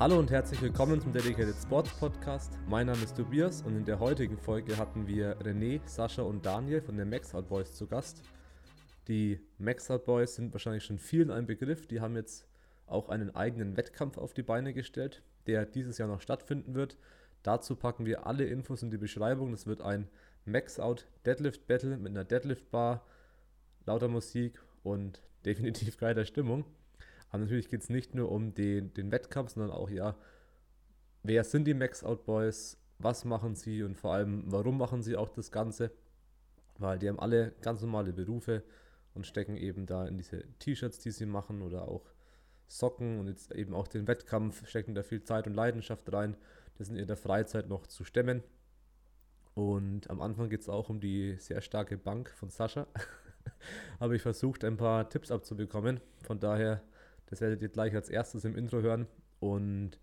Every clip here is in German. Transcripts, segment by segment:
Hallo und herzlich willkommen zum Dedicated Sports Podcast. Mein Name ist Tobias und in der heutigen Folge hatten wir René, Sascha und Daniel von den Maxout Boys zu Gast. Die Maxout Boys sind wahrscheinlich schon vielen ein Begriff. Die haben jetzt auch einen eigenen Wettkampf auf die Beine gestellt, der dieses Jahr noch stattfinden wird. Dazu packen wir alle Infos in die Beschreibung. Das wird ein Maxout Deadlift Battle mit einer Deadlift Bar, lauter Musik und definitiv geiler Stimmung. Aber natürlich geht es nicht nur um den, den Wettkampf, sondern auch, ja, wer sind die Max Out Boys, was machen sie und vor allem, warum machen sie auch das Ganze? Weil die haben alle ganz normale Berufe und stecken eben da in diese T-Shirts, die sie machen oder auch Socken und jetzt eben auch den Wettkampf, stecken da viel Zeit und Leidenschaft rein, das in ihrer Freizeit noch zu stemmen. Und am Anfang geht es auch um die sehr starke Bank von Sascha. Habe ich versucht, ein paar Tipps abzubekommen. Von daher das werdet ihr gleich als erstes im Intro hören. Und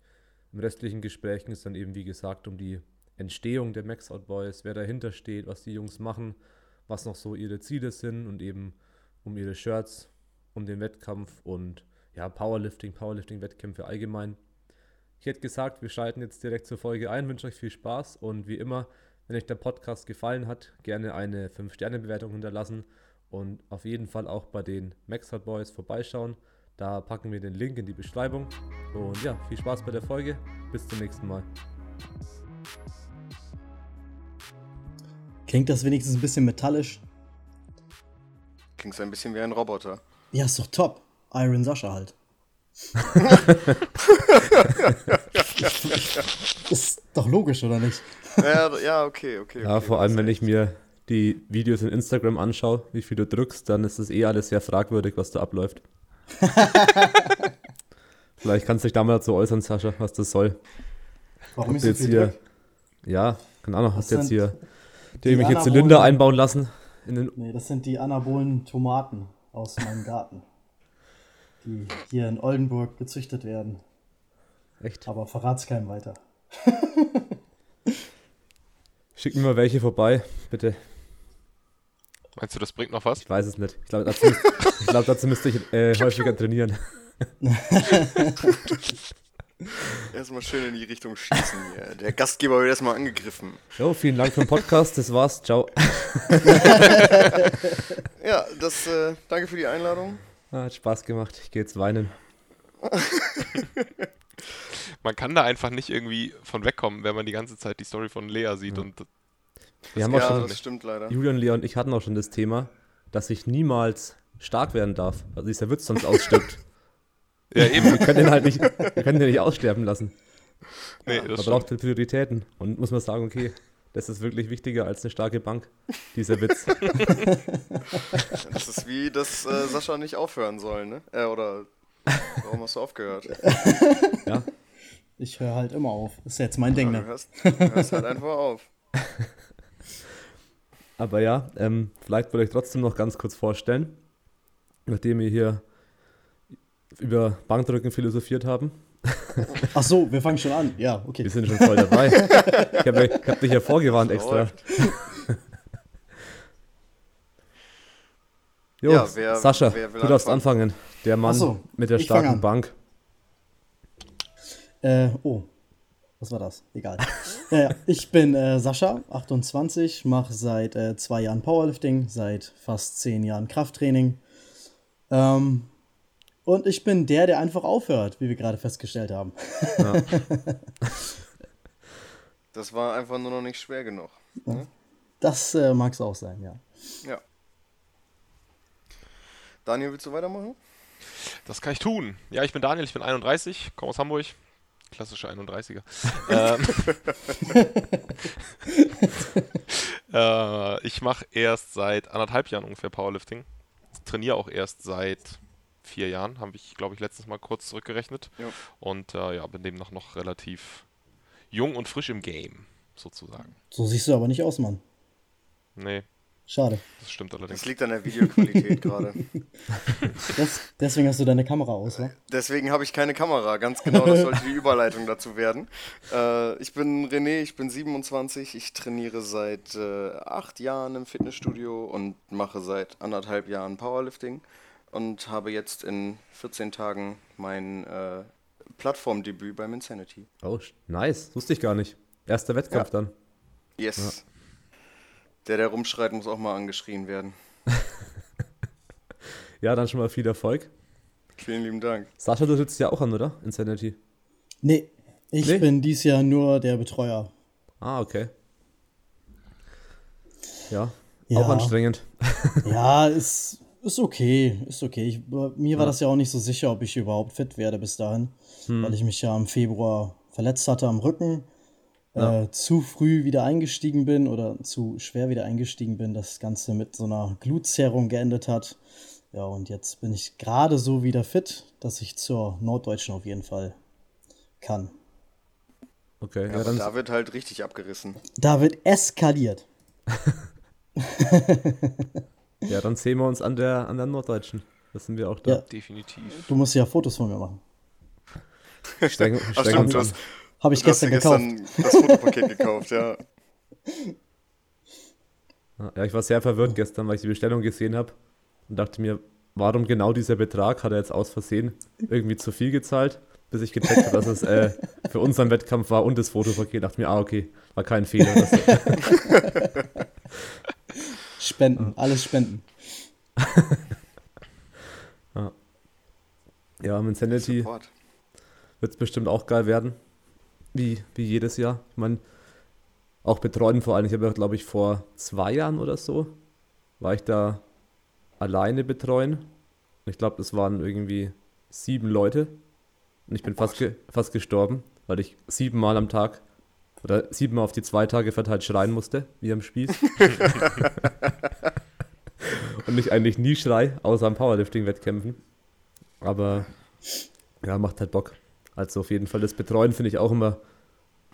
im restlichen Gespräch es dann eben, wie gesagt, um die Entstehung der Max Out Boys, wer dahinter steht, was die Jungs machen, was noch so ihre Ziele sind und eben um ihre Shirts, um den Wettkampf und ja, Powerlifting, Powerlifting-Wettkämpfe allgemein. Ich hätte gesagt, wir schalten jetzt direkt zur Folge ein, wünsche euch viel Spaß und wie immer, wenn euch der Podcast gefallen hat, gerne eine 5-Sterne-Bewertung hinterlassen und auf jeden Fall auch bei den Max Out Boys vorbeischauen. Da packen wir den Link in die Beschreibung. Und ja, viel Spaß bei der Folge. Bis zum nächsten Mal. Klingt das wenigstens ein bisschen metallisch? Klingt ein bisschen wie ein Roboter. Ja, ist doch top. Iron Sascha halt. ist doch logisch, oder nicht? ja, ja, okay, okay. Ja, okay, vor allem, wenn ich mir die Videos in Instagram anschaue, wie viel du drückst, dann ist es eh alles sehr fragwürdig, was da abläuft. Vielleicht kannst du dich da mal dazu äußern, Sascha, was das soll. Warum ist jetzt hier? Ja, keine Ahnung, hast Das jetzt hier die irgendwelche Anabolen- Zylinder einbauen lassen. In den Nee, das sind die anabolen Tomaten aus meinem Garten. Die hier in Oldenburg gezüchtet werden. Echt? Aber verrat's keinem weiter. Schick mir mal welche vorbei, bitte. Meinst du, das bringt noch was? Ich weiß es nicht. Ich glaube, dazu, glaub, dazu müsste ich äh, häufiger trainieren. Erstmal schön in die Richtung schießen hier. Der Gastgeber wird erstmal angegriffen. Jo, vielen Dank für den Podcast. Das war's. Ciao. Ja, das, äh, danke für die Einladung. Ah, hat Spaß gemacht. Ich gehe jetzt weinen. Man kann da einfach nicht irgendwie von wegkommen, wenn man die ganze Zeit die Story von Lea sieht und Wir haben auch Ja, schon, das stimmt leider. Julian, Leon und ich hatten auch schon das Thema, dass ich niemals stark werden darf. Also dieser Witz sonst ausstirbt. ja eben, Wir können den halt nicht, wir können den nicht aussterben lassen. nee, Man das braucht stimmt. halt Prioritäten. Und muss man sagen, okay, das ist wirklich wichtiger als eine starke Bank, dieser Witz. Das ist wie, dass äh, Sascha nicht aufhören soll, ne? Äh, oder warum hast du aufgehört? Ja, Ich höre halt immer auf. Ist jetzt mein Ding, Ja, du ne? hörst, du hörst halt einfach auf. aber ja, ähm, vielleicht wollte ich trotzdem noch ganz kurz vorstellen, nachdem wir hier über Bankdrücken philosophiert haben. Ach so, wir fangen schon an. Ja, okay. Wir sind schon voll dabei. Ich habe ich hab dich ja vorgewarnt extra. Jo, Ja, wer- Sascha, wer du darfst anfangen? anfangen. Der Mann so, mit der starken an. Bank. Äh, oh. Was war das? Egal. naja, ich bin äh, Sascha, 28, mache seit äh, zwei Jahren Powerlifting, seit fast zehn Jahren Krafttraining. Ähm, und ich bin der, der einfach aufhört, wie wir gerade festgestellt haben. Das war einfach nur noch nicht schwer genug. Ne? Das äh, mag es auch sein, ja. Ja. Daniel, willst du weitermachen? Das kann ich tun. Ja, ich bin Daniel, ich bin 31, komme aus Hamburg. Klassische 31er. ähm, äh, ich mache erst seit anderthalb Jahren ungefähr Powerlifting. Trainiere auch erst seit vier Jahren, habe ich, glaube ich, letztens mal kurz zurückgerechnet. Ja. Und äh, ja, bin demnach noch relativ jung und frisch im Game, sozusagen. So siehst du aber nicht aus, Mann. Nee, Schade. Das stimmt allerdings. Das liegt an der Videoqualität gerade. Das, deswegen hast du deine Kamera aus, wa? Deswegen habe ich keine Kamera. Ganz genau, das sollte die Überleitung dazu werden. Äh, ich bin René, ich bin 27. Ich trainiere seit äh, acht Jahren im Fitnessstudio und mache seit anderthalb Jahren Powerlifting und habe jetzt in 14 Tagen mein äh, Plattformdebüt beim Insanity. Oh, nice. Wusste ich gar nicht. Erster Wettkampf Ja. dann. Yes. Der, der rumschreit, muss auch mal angeschrien werden. Ja, dann schon mal viel Erfolg. Vielen lieben Dank. Sascha, du sitzt ja auch an, oder? Insanity. Nee, ich Nee? bin dies Jahr nur der Betreuer. Ah, okay. Ja, Ja. auch anstrengend. Ja, ist, ist okay, ist okay. Ich, mir war das ja auch nicht so sicher, ob ich überhaupt fit werde bis dahin, weil ich mich ja im Februar verletzt hatte am Rücken, äh, zu früh wieder eingestiegen bin oder zu schwer wieder eingestiegen bin, das Ganze mit so einer Glutzerrung geendet hat. Ja, und jetzt bin ich gerade so wieder fit, dass ich zur Norddeutschen auf jeden Fall kann. Okay, Ja, ja, aber dann, da wird halt richtig abgerissen. Da wird eskaliert. ja, dann sehen wir uns an der, an der Norddeutschen. Das sind wir auch da. Ja. Definitiv. Du musst ja Fotos von mir machen. Strengen, Ach stimmt, hast, Habe ich gestern dir gekauft. gestern das Fotopaket gekauft, ja. Ja, ich war sehr verwirrt gestern, weil ich die Bestellung gesehen habe und dachte mir, warum genau dieser Betrag hat er jetzt aus Versehen irgendwie zu viel gezahlt, bis ich gecheckt habe, dass es äh, für unseren Wettkampf war und das Fotopaket. Dachte mir, ah, okay, war kein Fehler. Spenden, alles Spenden. ja, im Insanity Support. wird es bestimmt auch geil werden. Wie, wie jedes Jahr. Ich meine, auch betreuen vor allem. Ich habe ja, glaube ich, vor zwei Jahren oder so, war ich da alleine betreuen. Ich glaube, das waren irgendwie sieben Leute. Und ich bin fast, ge fast gestorben, weil ich siebenmal am Tag oder siebenmal auf die zwei Tage verteilt schreien musste, wie am Spieß. Und ich eigentlich nie schrei, außer am Powerlifting-Wettkämpfen. Aber ja, macht halt Bock. Also auf jeden Fall das Betreuen finde ich auch immer.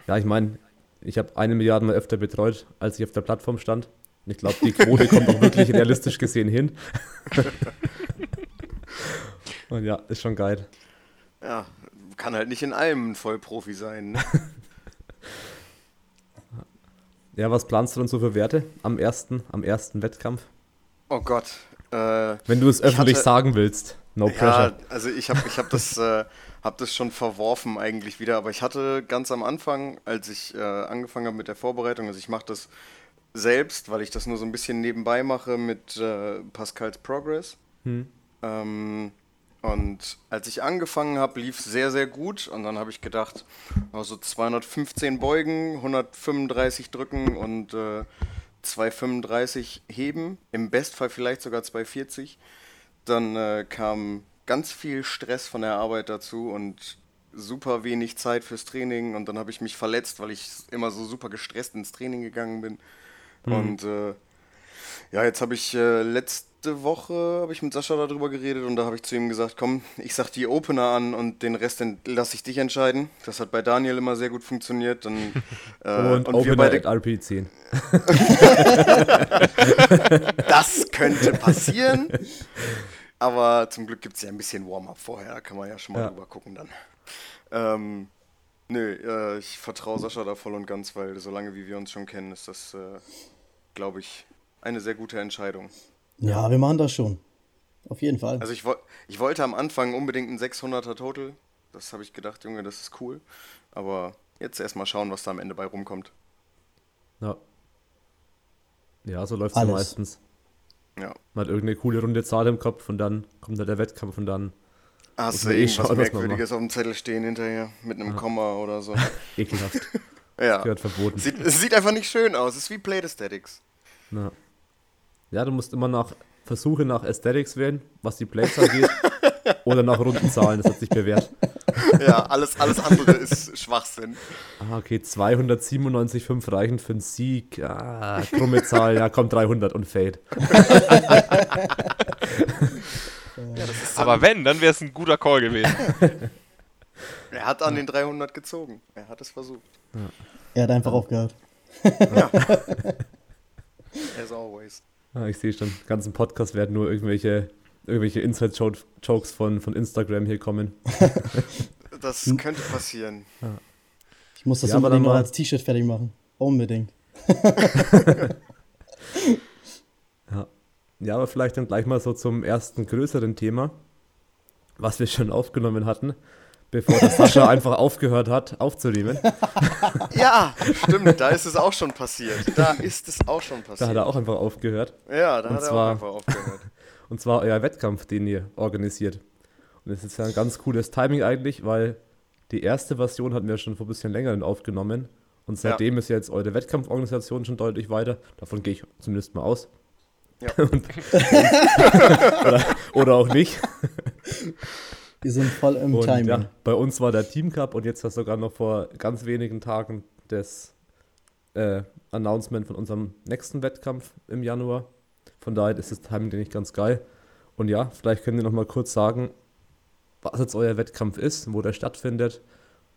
Ja, ich meine, ich habe eine Milliarde mal öfter betreut, als ich auf der Plattform stand. Und ich glaube, die Quote kommt auch wirklich realistisch gesehen hin. Und ja, ist schon geil. Ja, kann halt nicht in allem ein Vollprofi sein. Ne? Ja, was planst du denn so für Werte am ersten, am ersten Wettkampf? Oh Gott. Äh, Wenn du es Ich öffentlich hatte- sagen willst. No ja, pressure. also ich habe ich hab das, äh, hab das schon verworfen eigentlich wieder, aber ich hatte ganz am Anfang, als ich äh, angefangen habe mit der Vorbereitung, also ich mache das selbst, weil ich das nur so ein bisschen nebenbei mache mit äh, Pascals Progress. Ähm, und als ich angefangen habe, lief es sehr, sehr gut. Und dann habe ich gedacht, also 215 Beugen, 135 drücken und äh, 235 heben. Im Bestfall vielleicht sogar 240. Dann äh, kam ganz viel Stress von der Arbeit dazu und super wenig Zeit fürs Training. Und dann habe ich mich verletzt, weil ich immer so super gestresst ins Training gegangen bin. Und äh, ja, jetzt habe ich äh, letzte Woche habe ich mit Sascha darüber geredet und da habe ich zu ihm gesagt, komm, ich sag die Opener an und den Rest lasse ich dich entscheiden. Das hat bei Daniel immer sehr gut funktioniert. Dann, äh, Und, wir Opener beide, at RP10. das könnte passieren. Aber zum Glück gibt es ja ein bisschen Warm-up vorher, da kann man ja schon mal Ja. drüber gucken dann. Ähm, nö, äh, ich vertraue Sascha da voll und ganz, weil solange wie wir uns schon kennen, ist das, äh, glaube ich, eine sehr gute Entscheidung. Ja, wir machen das schon. Auf jeden Fall. Also ich, woll- ich wollte am Anfang unbedingt ein 600er Total. Das habe ich gedacht, Junge, das ist cool. Aber jetzt erstmal schauen, was da am Ende bei rumkommt. Ja. Ja, so läuft es ja meistens. Ja. Man hat irgendeine coole runde Zahl im Kopf und dann kommt da der Wettkampf und dann Hast du eh irgendwas schauen, Merkwürdiges auf dem Zettel stehen hinterher? Mit einem Komma oder so. ekelhaft. Ja. Gehört verboten. Sieht, es sieht einfach nicht schön aus. Es ist wie Plate Aesthetics. Ja. Ja, du musst immer nach Versuche nach Aesthetics wählen, was die Plates angeht. oder nach runden Zahlen, das hat sich bewährt. Ja, alles, alles andere ist Schwachsinn. Ah, okay, 297,5 reichen für einen Sieg. Ah, krumme Zahl, ja, kommt 300 und Fade. Aber wenn, dann wäre es ein guter Call gewesen. Er hat an den 300 gezogen. Er hat es versucht. er hat einfach aufgehört. As always. Ah, ich sehe schon, ganzen Podcast werden nur irgendwelche, irgendwelche Inside-Jokes von, von Instagram hier kommen. Das könnte passieren. Ich muss das Ja, aber unbedingt dann noch mal- als T-Shirt fertig machen. Unbedingt. Ja. ja, aber vielleicht dann gleich mal so zum ersten größeren Thema, was wir schon aufgenommen hatten, bevor der Sascha einfach aufgehört hat, aufzunehmen. Ja, stimmt, da ist es auch schon passiert. Da ist es auch schon Da passiert. hat er auch einfach aufgehört. ja, da Und hat er zwar- auch einfach aufgehört. Und zwar euer Wettkampf, den ihr organisiert. Und es ist ja ein ganz cooles Timing eigentlich, weil die erste Version hatten wir schon vor ein bisschen länger aufgenommen. Und seitdem ist ja jetzt eure Wettkampforganisation schon deutlich weiter. Davon gehe ich zumindest mal aus. Ja. Und, oder, oder auch nicht. Wir sind voll im Und Timing. ja, bei uns war der Team Cup und jetzt war sogar noch vor ganz wenigen Tagen das äh, Announcement von unserem nächsten Wettkampf im Januar. Von daher ist das Timing denke ich ganz geil. Und ja, vielleicht könnt ihr noch mal kurz sagen, was jetzt euer Wettkampf ist, wo der stattfindet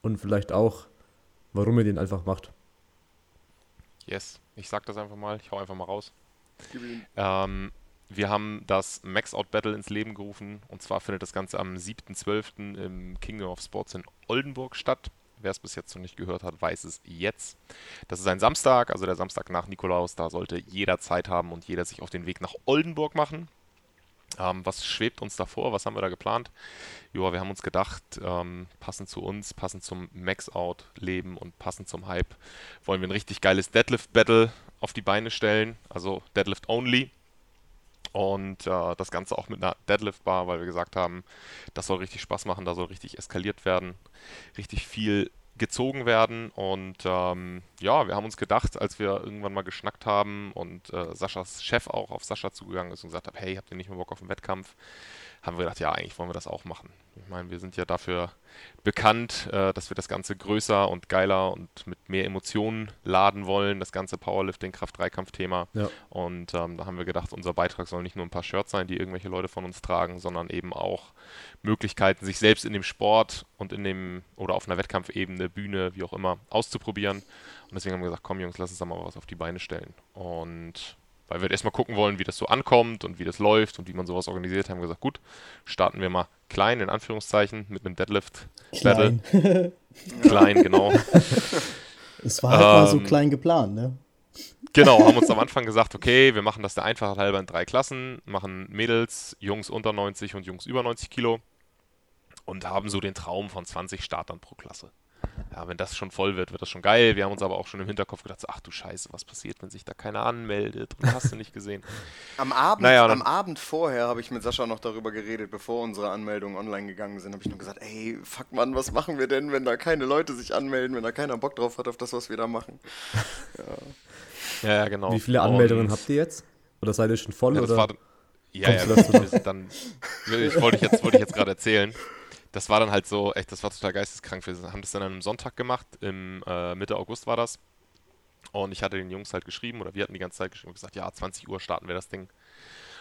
und vielleicht auch, warum ihr den einfach macht. Yes, ich sag das einfach mal, ich hau einfach mal raus. Ähm, wir haben das Max Out Battle ins Leben gerufen und zwar findet das Ganze am 7.12. im Kingdom of Sports in Oldenburg statt. Wer es bis jetzt noch nicht gehört hat, weiß es jetzt. Das ist ein Samstag, also der Samstag nach Nikolaus. Da sollte jeder Zeit haben und jeder sich auf den Weg nach Oldenburg machen. Ähm, was schwebt uns davor? Was haben wir da geplant? Joa, wir haben uns gedacht, ähm, passend zu uns, passend zum Max-Out-Leben und passend zum Hype, wollen wir ein richtig geiles Deadlift-Battle auf die Beine stellen. Also Deadlift Only. Und äh, das Ganze auch mit einer Deadlift-Bar, weil wir gesagt haben, das soll richtig Spaß machen, da soll richtig eskaliert werden, richtig viel gezogen werden. Und ähm, ja, wir haben uns gedacht, als wir irgendwann mal geschnackt haben und äh, Saschas Chef auch auf Sascha zugegangen ist und gesagt hat, hey, habt ihr nicht mehr Bock auf einen Wettkampf? Haben wir gedacht, ja, eigentlich wollen wir das auch machen. Ich meine, wir sind ja dafür bekannt, äh, dass wir das Ganze größer und geiler und mit mehr Emotionen laden wollen, das ganze Powerlifting, Kraft-Dreikampf-Thema. Ja. Und ähm, da haben wir gedacht, unser Beitrag soll nicht nur ein paar Shirts sein, die irgendwelche Leute von uns tragen, sondern eben auch Möglichkeiten, sich selbst in dem Sport und in dem oder auf einer Wettkampfebene, Bühne, wie auch immer, auszuprobieren. Und deswegen haben wir gesagt, komm Jungs, lass uns da mal was auf die Beine stellen. Und weil wir erstmal gucken wollen, wie das so ankommt und wie das läuft und wie man sowas organisiert, haben wir gesagt, gut, starten wir mal klein, in Anführungszeichen, mit einem Deadlift-Battle. Klein. Klein, genau. Es war halt mal so Ähm, klein geplant, ne? Genau, haben uns am Anfang gesagt, okay, wir machen das der Einfachheit halber in drei Klassen, machen Mädels, Jungs unter 90 und Jungs über 90 Kilo und haben so den Traum von 20 Startern pro Klasse. Ja, wenn das schon voll wird, wird das schon geil. Wir haben uns aber auch schon im Hinterkopf gedacht, so, ach du Scheiße, was passiert, wenn sich da keiner anmeldet? Und hast du nicht gesehen. Am Abend, Naja, am Abend vorher habe ich mit Sascha noch darüber geredet, bevor unsere Anmeldungen online gegangen sind, habe ich noch gesagt, ey, fuck Mann, was machen wir denn, wenn da keine Leute sich anmelden, wenn da keiner Bock drauf hat auf das, was wir da machen? Ja, ja, genau. Wie viele Anmeldungen Und- habt ihr jetzt? Oder seid ihr schon voll? Ja, das oder? war ja, ja, Kommst du dazu wir sind dann, ich wollte ich jetzt, wollte ich jetzt gerade erzählen. Das war dann halt so, echt, das war total geisteskrank. Wir haben das dann an einem Sonntag gemacht, im äh, Mitte August war das. Und ich hatte den Jungs halt geschrieben, oder wir hatten die ganze Zeit geschrieben und gesagt, ja, 20 Uhr starten wir das Ding.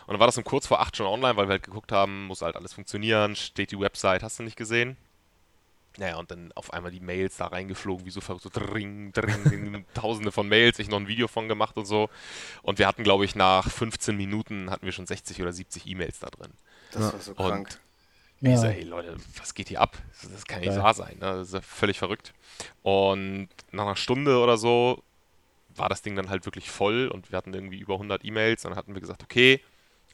Und dann war das um kurz vor 8 schon online, weil wir halt geguckt haben, muss halt alles funktionieren, steht die Website, hast du nicht gesehen? Naja, und dann auf einmal die Mails da reingeflogen, wie so verrückt, so dring, dring, dring, tausende von Mails, ich noch ein Video von gemacht und so. Und wir hatten, glaube ich, nach 15 Minuten hatten wir schon 60 oder 70 E-Mails da drin. Das war so Und krank. Ich so, Ja. hey Leute, was geht hier ab? Das, kann nicht Geil. wahr sein. Ne? Das ist ja völlig verrückt. Und nach einer Stunde oder so war das Ding dann halt wirklich voll und wir hatten irgendwie über 100 E-Mails. Und dann hatten wir gesagt, okay,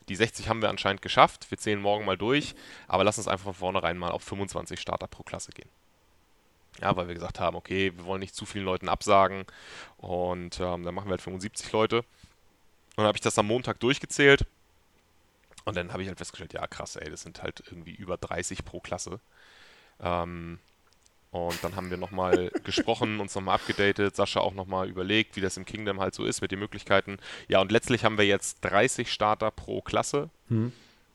die 60 haben wir anscheinend geschafft. Wir zählen morgen mal durch, aber lass uns einfach von vornherein mal auf 25 Starter pro Klasse gehen. Ja, weil wir gesagt haben, okay, wir wollen nicht zu vielen Leuten absagen und ähm, dann machen wir halt 75 Leute. Und dann habe ich das am Montag durchgezählt und dann habe ich halt festgestellt, ja krass, ey, das sind halt irgendwie über 30 pro Klasse. Ähm, und dann haben wir nochmal gesprochen, uns nochmal abgedatet, Sascha auch nochmal überlegt, wie das im Kingdom halt so ist mit den Möglichkeiten. Ja, und letztlich haben wir jetzt 30 Starter pro Klasse. Hm.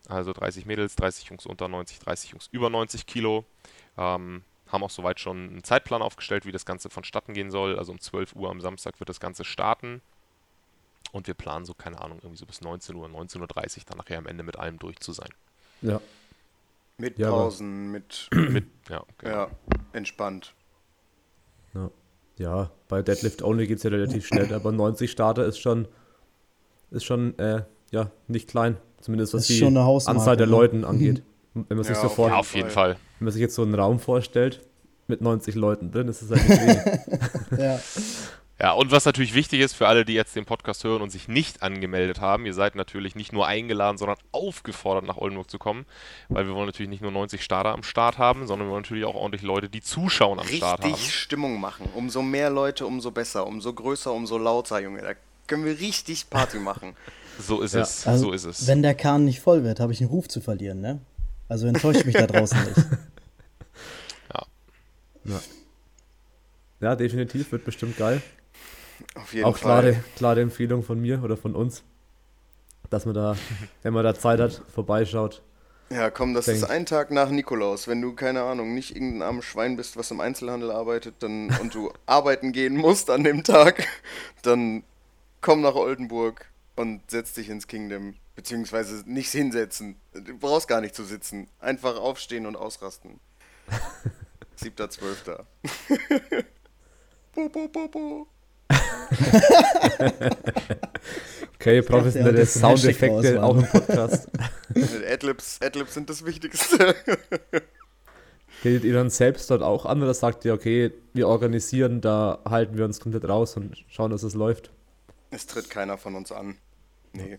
Also 30 Mädels, 30 Jungs unter 90, 30 Jungs über 90 Kilo. Ähm, haben auch soweit schon einen Zeitplan aufgestellt, wie das Ganze vonstatten gehen soll. Also um 12 Uhr am Samstag wird das Ganze starten. Und wir planen so, keine Ahnung, irgendwie so bis 19 Uhr, 19.30 Uhr dann nachher am Ende mit allem durch zu sein. Ja. Mit Ja, Pausen, mit, Mit, ja, genau. ja, entspannt. Ja, ja bei Deadlift Only geht es ja relativ schnell, aber 90 Starter ist schon ist schon äh, ja, nicht klein. Zumindest was die schon eine Hausmarke, Anzahl der ne? Leuten angeht. Wenn man sich Ja, so auf vor, Ja, auf jeden Fall. Fall. wenn man sich jetzt so einen Raum vorstellt mit 90 Leuten drin, ist es halt nicht wenig. Ja. Ja, und was natürlich wichtig ist für alle, die jetzt den Podcast hören und sich nicht angemeldet haben, ihr seid natürlich nicht nur eingeladen, sondern aufgefordert, nach Oldenburg zu kommen, weil wir wollen natürlich nicht nur 90 Starter am Start haben, sondern wir wollen natürlich auch ordentlich Leute, die zuschauen am Start haben. Richtig Stimmung machen. Umso mehr Leute, umso besser. Umso größer, umso lauter, Junge. Da können wir richtig Party machen. So ist Ja. es, Also, so ist es. Wenn der Kahn nicht voll wird, habe ich einen Ruf zu verlieren, ne? Also enttäuscht mich da draußen nicht. Ja, definitiv, wird bestimmt geil. Auf jeden Auch Fall. klare, klare Empfehlung von mir oder von uns, dass man da, wenn man da Zeit hat, vorbeischaut. Ja, komm, das Denk- ist ein Tag nach Nikolaus. Wenn du, keine Ahnung, nicht irgendein armes Schwein bist, was im Einzelhandel arbeitet dann, und du arbeiten gehen musst an dem Tag, dann komm nach Oldenburg und setz dich ins Kingdom. Beziehungsweise nicht hinsetzen. Du brauchst gar nicht zu sitzen. Einfach aufstehen und ausrasten. 7.12. bo, bo, bo, bo. Okay, professionelle Soundeffekte auch im Podcast. Adlibs, Adlibs sind das Wichtigste. Redet ihr dann selbst dort auch an oder sagt ihr, okay, wir organisieren, da halten wir uns komplett raus und schauen, dass es läuft? Es tritt keiner von uns an. Nee.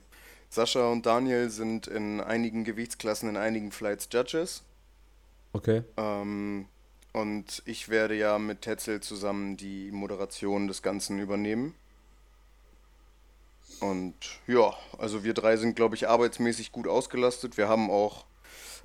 Sascha und Daniel sind in einigen Gewichtsklassen, in einigen Flights Judges. Okay. Ähm, und ich werde ja mit Tetzel zusammen die Moderation des Ganzen übernehmen. Und ja, also wir drei sind, glaube ich, arbeitsmäßig gut ausgelastet. Wir haben auch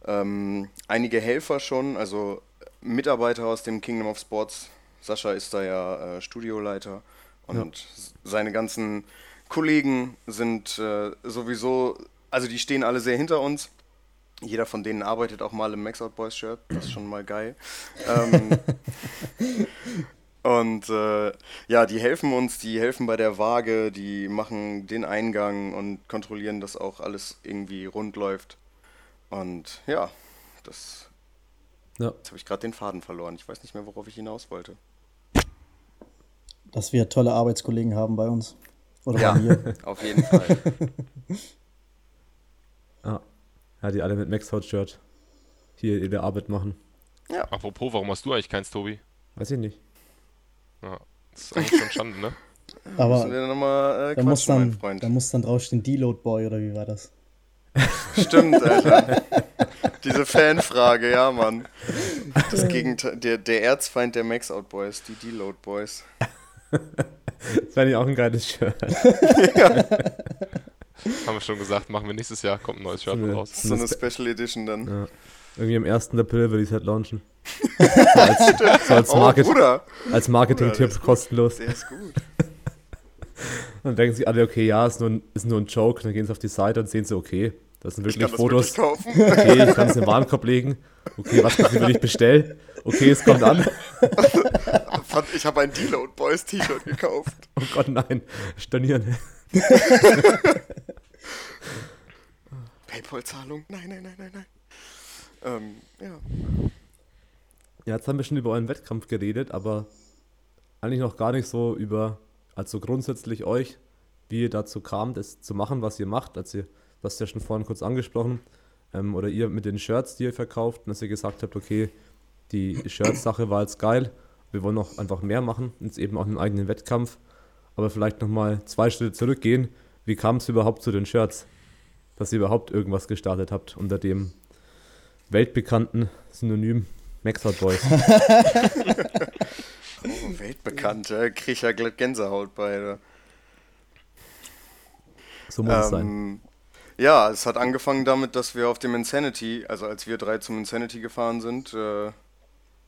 ähm, einige Helfer schon, also Mitarbeiter aus dem Kingdom of Sports. Sascha ist da ja äh, Studioleiter und s- seine ganzen Kollegen sind äh, sowieso, also die stehen alle sehr hinter uns. Jeder von denen arbeitet auch mal im Max Out Boys Shirt, das ist schon mal geil. ähm, und äh, ja, die helfen uns, die helfen bei der Waage, die machen den Eingang und kontrollieren, dass auch alles irgendwie rund läuft. Und ja, das. Ja. Jetzt habe ich gerade den Faden verloren. Ich weiß nicht mehr, worauf ich hinaus wollte. Dass wir tolle Arbeitskollegen haben bei uns. Oder Ja. bei mir. Auf jeden Fall. Ja. ja, die alle mit Max-Shirt hier ihre Arbeit machen. Apropos, warum hast du eigentlich keins, Tobi? Weiß ich nicht. Ja, das ist eigentlich schon Schande, ne? Aber nochmal äh, da muss, dann, Freund. da muss dann draufstehen Deload Boy oder wie war das? Stimmt, Alter. Diese Fanfrage, ja, Mann. Das Gegenteil, der, der Erzfeind der Max Out Boys, die Deload Boys. Das wäre ja auch ein geiles Shirt. Haben wir schon gesagt, machen wir nächstes Jahr, kommt ein neues Shirt So raus. So eine Special Edition dann. Ja. Irgendwie am 1. April würde ich es halt launchen. So als, so als, Oh, Market, Bruder, als Marketing-Tipp kostenlos. der ist gut. Dann denken sich alle, okay, ja, ist nur ein, ist nur ein Joke. Dann gehen sie auf die Seite und sehen sie, okay, das sind Ich wirklich kann das Fotos. wirklich. Okay, ich kann es in den Warenkorb legen. Okay, was will ich bestellen? Okay, es kommt an. Ich habe ein Deload Boys T-Shirt gekauft. Oh Gott, nein. Stornieren. Paypal-Zahlung? Nein, nein, nein, nein, nein. Ähm, ja. Ja, jetzt haben wir schon über euren Wettkampf geredet, aber eigentlich noch gar nicht so über, also grundsätzlich euch, wie ihr dazu kam, das zu machen, was ihr macht. Also, ihr, du hast ja schon vorhin kurz angesprochen, ähm, oder ihr mit den Shirts, die ihr verkauft, und dass ihr gesagt habt, okay, die Shirts-Sache war jetzt geil, wir wollen noch einfach mehr machen, jetzt eben auch einen eigenen Wettkampf, aber vielleicht nochmal zwei Schritte zurückgehen. Wie kam es überhaupt zu den Shirts, dass ihr überhaupt irgendwas gestartet habt unter dem weltbekannten Synonym Maxout Boys? Oh, weltbekannt, ja. Krieg ich ja glatt Gänsehaut bei. da. So muss es sein. Ähm, ja, es hat angefangen damit, dass wir auf dem Insanity, also als wir drei zum Insanity gefahren sind, äh,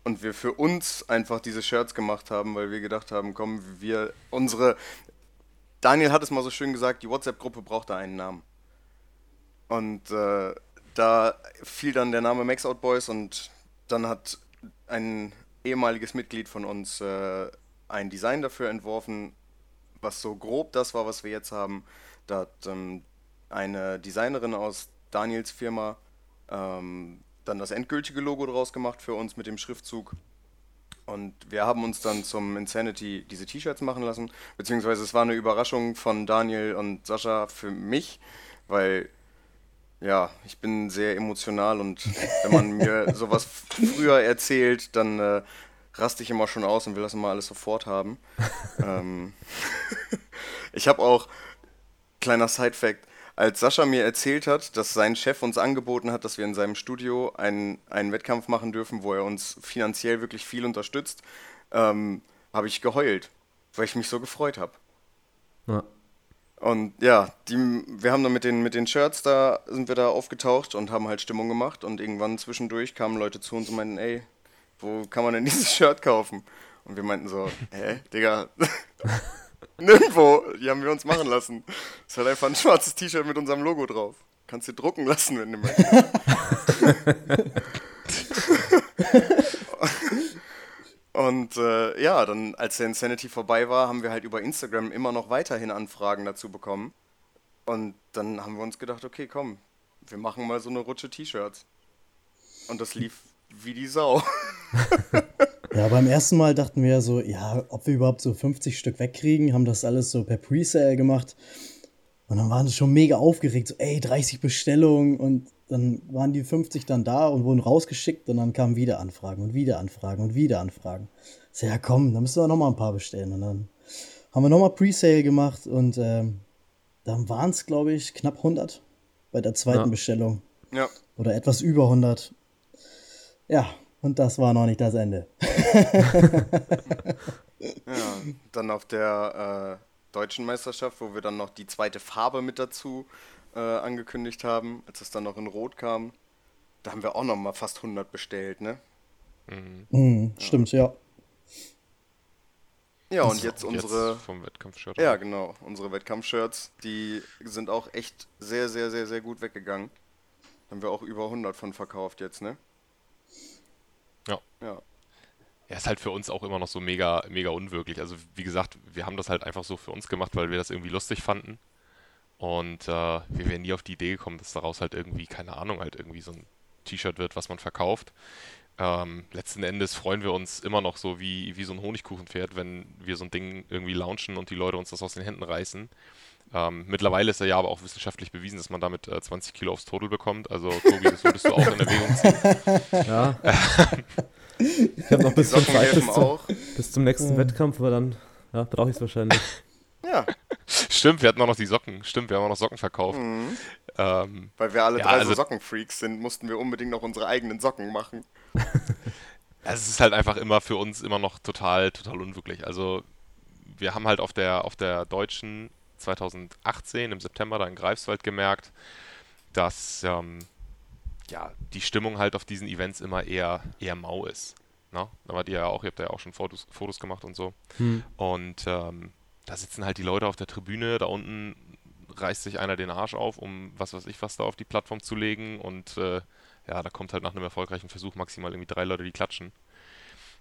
und wir für uns einfach diese Shirts gemacht haben, weil wir gedacht haben, komm, wir, unsere, Daniel hat es mal so schön gesagt, die WhatsApp-Gruppe braucht da einen Namen. Und äh, da fiel dann der Name Max Out Boys und dann hat ein ehemaliges Mitglied von uns äh, ein Design dafür entworfen, was so grob das war, was wir jetzt haben. Da hat ähm, eine Designerin aus Daniels Firma ähm, dann das endgültige Logo draus gemacht für uns mit dem Schriftzug. Und wir haben uns dann zum Insanity diese T-Shirts machen lassen, beziehungsweise es war eine Überraschung von Daniel und Sascha für mich, weil ja, ich bin sehr emotional und wenn man mir sowas früher erzählt, dann äh, raste ich immer schon aus und will das immer alles sofort haben. ähm, ich habe auch, kleiner Side-Fact, als Sascha mir erzählt hat, dass sein Chef uns angeboten hat, dass wir in seinem Studio einen, einen Wettkampf machen dürfen, wo er uns finanziell wirklich viel unterstützt, ähm, habe ich geheult, weil ich mich so gefreut habe. Ja. Und ja, die, wir haben dann mit den, mit den Shirts da, sind wir da aufgetaucht und haben halt Stimmung gemacht und irgendwann zwischendurch kamen Leute zu uns und meinten, ey, wo kann man denn dieses Shirt kaufen? Und wir meinten so, hä, Digga, nirgendwo, die haben wir uns machen lassen. Es hat einfach ein schwarzes T-Shirt mit unserem Logo drauf. Kannst du drucken lassen, wenn du möchtest. Und äh, ja, dann als der Insanity vorbei war, haben wir halt über Instagram immer noch weiterhin Anfragen dazu bekommen. Und dann haben wir uns gedacht, okay, komm, wir machen mal so eine Rutsche T-Shirts. Und das lief wie die Sau. ja, beim ersten Mal dachten wir so, ja, ob wir überhaupt so 50 Stück wegkriegen, haben das alles so per Presale gemacht. Und dann waren sie schon mega aufgeregt, so, ey, 30 Bestellungen und dann waren die 50 dann da und wurden rausgeschickt und dann kamen wieder Anfragen und wieder Anfragen und wieder Anfragen. So, ja komm, dann müssen wir noch mal ein paar bestellen. Und dann haben wir noch mal Presale gemacht und ähm, dann waren es, glaube ich, knapp 100 bei der zweiten ja. Bestellung. Ja. Oder etwas über 100. Ja, und das war noch nicht das Ende. ja, dann auf der äh, deutschen Meisterschaft, wo wir dann noch die zweite Farbe mit dazu äh, angekündigt haben, als es dann noch in Rot kam. Da haben wir auch noch mal fast 100 bestellt, ne? Mhm. Mhm, ja. Stimmt, ja. Ja, und jetzt unsere. Jetzt vom Wettkampfshirt. Ja, genau. Unsere Wettkampfshirts, die sind auch echt sehr, sehr, sehr, sehr gut weggegangen. Haben wir auch über 100 von verkauft jetzt, ne? Ja. Ja. Ja, ist halt für uns auch immer noch so mega, mega unwirklich. Also, wie gesagt, wir haben das halt einfach so für uns gemacht, weil wir das irgendwie lustig fanden. Und äh, wir wären nie auf die Idee gekommen, dass daraus halt irgendwie, keine Ahnung, halt irgendwie so ein T-Shirt wird, was man verkauft. Ähm, letzten Endes freuen wir uns immer noch so wie, wie so ein Honigkuchenpferd, wenn wir so ein Ding irgendwie launchen und die Leute uns das aus den Händen reißen. Ähm, mittlerweile ist er ja aber auch wissenschaftlich bewiesen, dass man damit äh, 20 Kilo aufs Total bekommt. Also Tobi, das würdest du auch in Erwägung ziehen. Ja. ich habe noch ein bisschen Zeit bis, zum, bis zum nächsten ja. Wettkampf, aber dann ja, brauche ich es wahrscheinlich. Ja. Stimmt, wir hatten auch noch die Socken. Stimmt, wir haben auch noch Socken verkauft. Mhm. Ähm, Weil wir alle ja, drei also, so Sockenfreaks sind, mussten wir unbedingt noch unsere eigenen Socken machen. es ist halt einfach immer für uns immer noch total, total unwirklich. Also wir haben halt auf der, auf der deutschen 2018 im September da in Greifswald gemerkt, dass ähm, ja, die Stimmung halt auf diesen Events immer eher, eher mau ist. Ne? Da wart ihr ja auch, ihr habt ja auch schon Fotos, Fotos gemacht und so. Hm. Und ähm, da sitzen halt die Leute auf der Tribüne, da unten reißt sich einer den Arsch auf, um was weiß ich was da auf die Plattform zu legen und äh, ja, da kommt halt nach einem erfolgreichen Versuch maximal irgendwie drei Leute, die klatschen.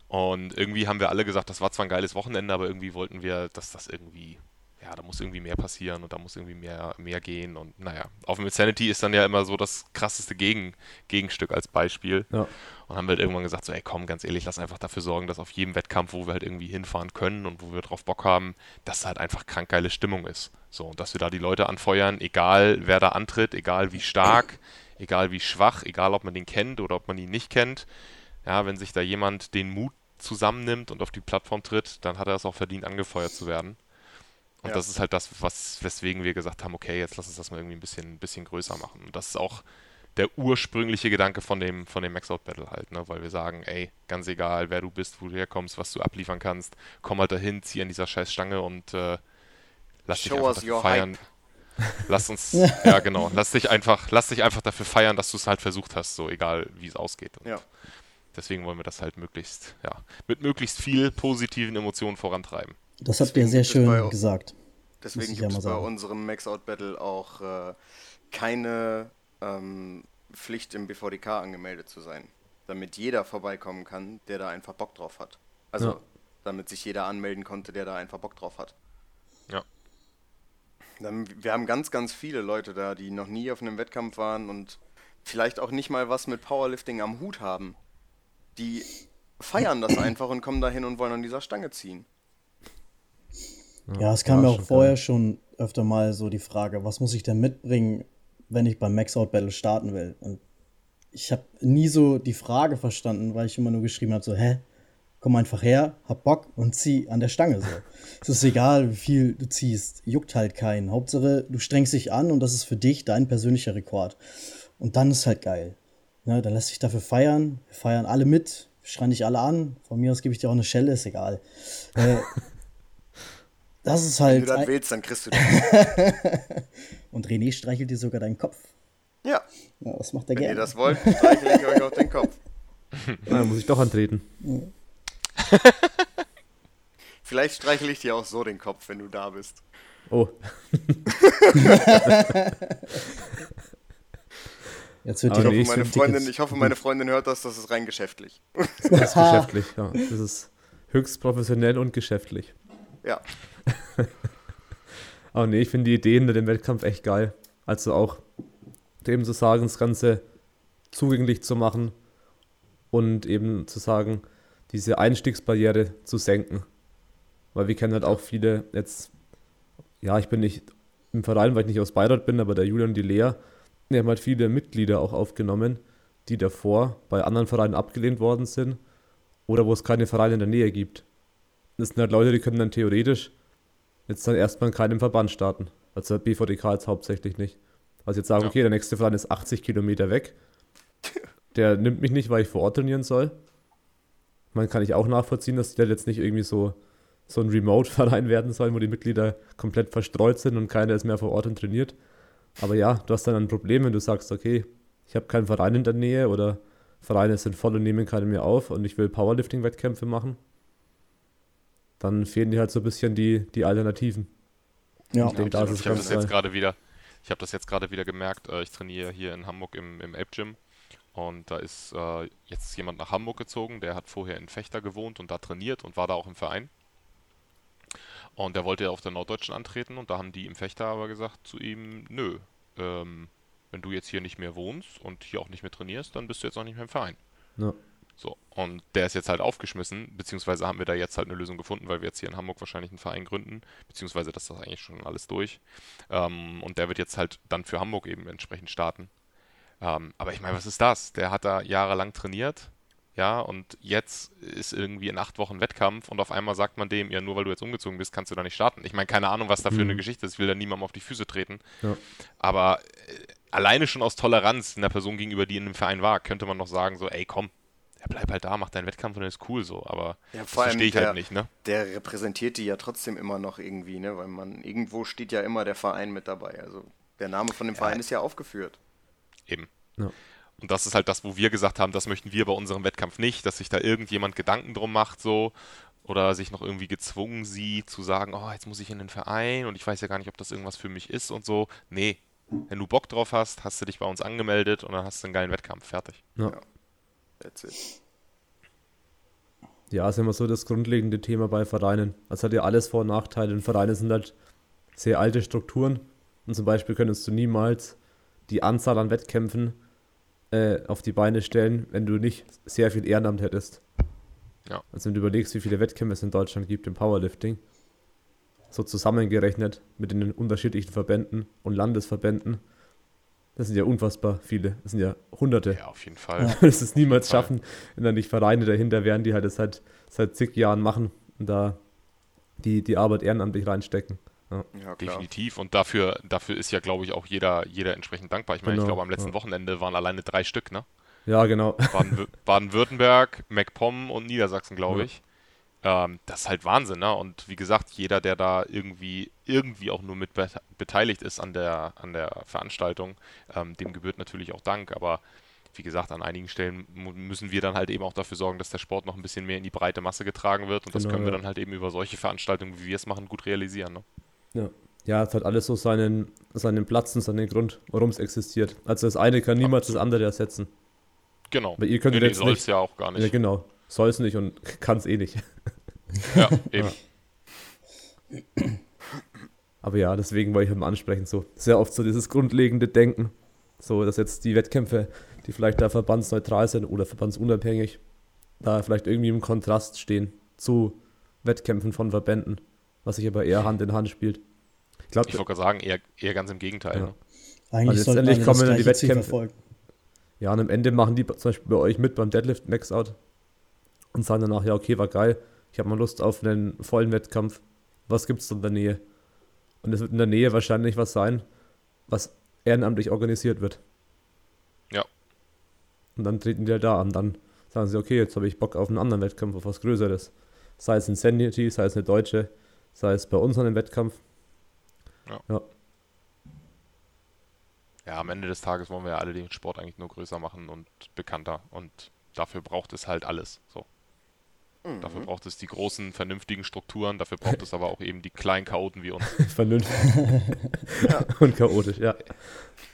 Und irgendwie haben wir alle gesagt, das war zwar ein geiles Wochenende, aber irgendwie wollten wir, dass das irgendwie ja, da muss irgendwie mehr passieren und da muss irgendwie mehr, mehr gehen. Und naja, auf dem Insanity ist dann ja immer so das krasseste Gegen, Gegenstück als Beispiel. Ja. Und haben wir halt irgendwann gesagt, so, ey komm, ganz ehrlich, lass einfach dafür sorgen, dass auf jedem Wettkampf, wo wir halt irgendwie hinfahren können und wo wir drauf Bock haben, dass halt einfach krank geile Stimmung ist. So, und dass wir da die Leute anfeuern, egal wer da antritt, egal wie stark, egal wie schwach, egal ob man den kennt oder ob man ihn nicht kennt. Ja, wenn sich da jemand den Mut zusammennimmt und auf die Plattform tritt, dann hat er es auch verdient, angefeuert zu werden. Und ja. das ist halt das, was, weswegen wir gesagt haben, okay, jetzt lass uns das mal irgendwie ein bisschen, ein bisschen größer machen. Und das ist auch der ursprüngliche Gedanke von dem, von dem Max Out Battle halt, ne? Weil wir sagen, ey, ganz egal, wer du bist, wo du herkommst, was du abliefern kannst, komm halt dahin, zieh an dieser scheiß Stange und äh, lass Show dich einfach dafür feiern. Hype. Lass uns, ja genau, lass dich einfach, lass dich einfach dafür feiern, dass du es halt versucht hast, so egal wie es ausgeht. Und ja. Deswegen wollen wir das halt möglichst, ja, mit möglichst viel positiven Emotionen vorantreiben. Das habt ihr sehr schön bei, gesagt. Deswegen gibt es bei unserem Max-Out Battle auch äh, keine ähm, Pflicht im BVDK angemeldet zu sein. Damit jeder vorbeikommen kann, der da einfach Bock drauf hat. Also, ja. damit sich jeder anmelden konnte, der da einfach Bock drauf hat. Ja. Dann, wir haben ganz, ganz viele Leute da, die noch nie auf einem Wettkampf waren und vielleicht auch nicht mal was mit Powerlifting am Hut haben. Die feiern das einfach und kommen dahin und wollen an dieser Stange ziehen. Ja, es kam mir auch vorher geil. schon öfter mal so die Frage, was muss ich denn mitbringen, wenn ich beim Max-Out Battle starten will? Und ich habe nie so die Frage verstanden, weil ich immer nur geschrieben habe, so, hä, komm einfach her, hab Bock und zieh an der Stange so. es ist egal, wie viel du ziehst, juckt halt keinen. Hauptsache, du strengst dich an und das ist für dich dein persönlicher Rekord. Und dann ist halt geil. Ne, dann lässt sich dafür feiern, wir feiern alle mit, schreien dich alle an. Von mir aus gebe ich dir auch eine Schelle, ist egal. Äh, das ist Wenn halt. du das willst, dann kriegst du das. und René streichelt dir sogar deinen Kopf. Ja, Ja, das macht er wenn ihr gerne. das wollt, streichle ich euch auf den Kopf. Na, muss ich doch antreten. Vielleicht streichle ich dir auch so den Kopf, wenn du da bist. Oh, Jetzt wird die Ich nee, hoffe, ich meine Freundin, ich hoffe, meine Freundin hört das, das ist rein geschäftlich. das ist geschäftlich. Ja. Das ist höchst professionell und geschäftlich. Ja, Aber nee, ich finde die Idee hinter dem Wettkampf echt geil. Also auch dem zu sagen, das Ganze zugänglich zu machen und eben zu sagen, diese Einstiegsbarriere zu senken. Weil wir kennen halt auch viele jetzt, ja, ich bin nicht im Verein, weil ich nicht aus Bayreuth bin, aber der Julian und die Lea, die haben halt viele Mitglieder auch aufgenommen, die davor bei anderen Vereinen abgelehnt worden sind oder wo es keine Vereine in der Nähe gibt. Das sind halt Leute, die können dann theoretisch jetzt dann erstmal in keinem Verband starten. Also BVDK jetzt hauptsächlich nicht. Also jetzt sagen, Ja. okay, der nächste Verein ist 80 Kilometer weg. Der nimmt mich nicht, weil ich vor Ort trainieren soll. Man kann ich auch nachvollziehen, dass der jetzt nicht irgendwie so, so ein Remote-Verein werden soll, wo die Mitglieder komplett verstreut sind und keiner ist mehr vor Ort und trainiert. Aber ja, du hast dann ein Problem, wenn du sagst, okay, ich habe keinen Verein in der Nähe oder Vereine sind voll und nehmen keine mehr auf und ich will Powerlifting-Wettkämpfe machen. Dann fehlen dir halt so ein bisschen die, die Alternativen. Ja, Ich denke, es Ich habe das jetzt gerade wieder, ich habe das jetzt gerade wieder gemerkt. Äh, ich trainiere hier in Hamburg im, im Ape Gym und da ist äh, jetzt jemand nach Hamburg gezogen, der hat vorher in Fechter gewohnt und da trainiert und war da auch im Verein. Und der wollte auf der Norddeutschen antreten und da haben die im Fechter aber gesagt zu ihm, nö, ähm, wenn du jetzt hier nicht mehr wohnst und hier auch nicht mehr trainierst, dann bist du jetzt auch nicht mehr im Verein. Ja. So, und der ist jetzt halt aufgeschmissen, beziehungsweise haben wir da jetzt halt eine Lösung gefunden, weil wir jetzt hier in Hamburg wahrscheinlich einen Verein gründen, beziehungsweise das ist eigentlich schon alles durch. Ähm, und der wird jetzt halt dann für Hamburg eben entsprechend starten. Ähm, aber ich meine, was ist das? Der hat da jahrelang trainiert, ja, und jetzt ist irgendwie in acht Wochen Wettkampf und auf einmal sagt man dem, ja, nur weil du jetzt umgezogen bist, kannst du da nicht starten. Ich meine, keine Ahnung, was da für eine Mhm. Geschichte ist, ich will da niemandem auf die Füße treten. Ja. Aber äh, alleine schon aus Toleranz einer Person gegenüber, die in einem Verein war, könnte man noch sagen, so, ey, komm, ja, bleib halt da, mach deinen Wettkampf und dann ist cool so. Aber Ja, das vor allem verstehe ich der- halt nicht, ne? der repräsentiert die ja trotzdem immer noch irgendwie, ne? Weil man, irgendwo steht ja immer der Verein mit dabei. Also der Name von dem Verein ist ja aufgeführt. Eben. Ja. Und das ist halt das, wo wir gesagt haben, das möchten wir bei unserem Wettkampf nicht, dass sich da irgendjemand Gedanken drum macht, so. Oder sich noch irgendwie gezwungen sieht, zu sagen, oh, jetzt muss ich in den Verein und ich weiß ja gar nicht, ob das irgendwas für mich ist und so. Nee. Wenn du Bock drauf hast, hast du dich bei uns angemeldet und dann hast du einen geilen Wettkampf. Fertig. Ja. That's it. Ja, ist immer so das grundlegende Thema bei Vereinen. Also hat ja alles Vor- und Nachteile. Und Vereine sind halt sehr alte Strukturen. Und zum Beispiel könntest du niemals die Anzahl an Wettkämpfen äh, auf die Beine stellen, wenn du nicht sehr viel Ehrenamt hättest. Ja. Also wenn du überlegst, wie viele Wettkämpfe es in Deutschland gibt im Powerlifting, so zusammengerechnet mit den unterschiedlichen Verbänden und Landesverbänden, das sind ja unfassbar viele. Das sind ja Hunderte. Ja, auf jeden Fall. Das ist niemals schaffen, wenn da nicht Vereine dahinter wären, die halt das seit, seit zig Jahren machen und da die, die Arbeit ehrenamtlich reinstecken. Ja. Ja, klar. Definitiv. Und dafür, dafür ist ja, glaube ich, auch jeder, jeder entsprechend dankbar. Ich meine, ich Genau, glaube, am letzten ja. Wochenende waren alleine drei Stück, ne? ja, genau. Baden- Baden-Württemberg, MacPom und Niedersachsen, glaube Ja. ich. Ähm, das ist halt Wahnsinn, ne? Und wie gesagt, jeder, der da irgendwie, irgendwie auch nur mit be beteiligt ist an der, an der Veranstaltung, ähm, dem gebührt natürlich auch Dank. Aber wie gesagt, an einigen Stellen müssen wir dann halt eben auch dafür sorgen, dass der Sport noch ein bisschen mehr in die breite Masse getragen wird. Und das Genau, können wir ja. dann halt eben über solche Veranstaltungen, wie wir es machen, gut realisieren. Ne? Ja. ja, es hat alles so seinen, seinen Platz und seinen Grund, warum es existiert. Also das eine kann niemals das andere ersetzen. Genau. Aber ihr könntet nee, jetzt soll nicht- es ja auch gar Ja, nicht. genau. Soll es nicht und kann es eh nicht. Ja, eben. Aber ja, deswegen wollte ich halt mal ansprechen, so sehr oft so dieses grundlegende Denken, so dass jetzt die Wettkämpfe, die vielleicht da verbandsneutral sind oder verbandsunabhängig, da vielleicht irgendwie im Kontrast stehen zu Wettkämpfen von Verbänden, was sich aber eher Hand in Hand spielt. Ich glaube, ich wollte gerade sagen, eher, eher ganz im Gegenteil. Ja. Ne? Eigentlich sollte man kommen das die Wettkämpfe. Ja, und am Ende machen die zum Beispiel bei euch mit beim Deadlift Max Out und sagen danach, ja, okay, war geil, ich habe mal Lust auf einen vollen Wettkampf. Was gibt's in der Nähe? Und es wird in der Nähe wahrscheinlich was sein, was ehrenamtlich organisiert wird. Ja. Und dann treten die halt da an. Dann sagen sie, okay, jetzt habe ich Bock auf einen anderen Wettkampf, auf was Größeres. Sei es Insanity, sei es eine deutsche, sei es bei uns an einem Wettkampf. Ja, am Ende des Tages wollen wir ja alle den Sport eigentlich nur größer machen und bekannter. Und dafür braucht es halt alles. So. Mhm. Dafür braucht es die großen, vernünftigen Strukturen, dafür braucht es aber auch eben die kleinen Chaoten wie uns. Vernünftig Ja. und chaotisch, ja.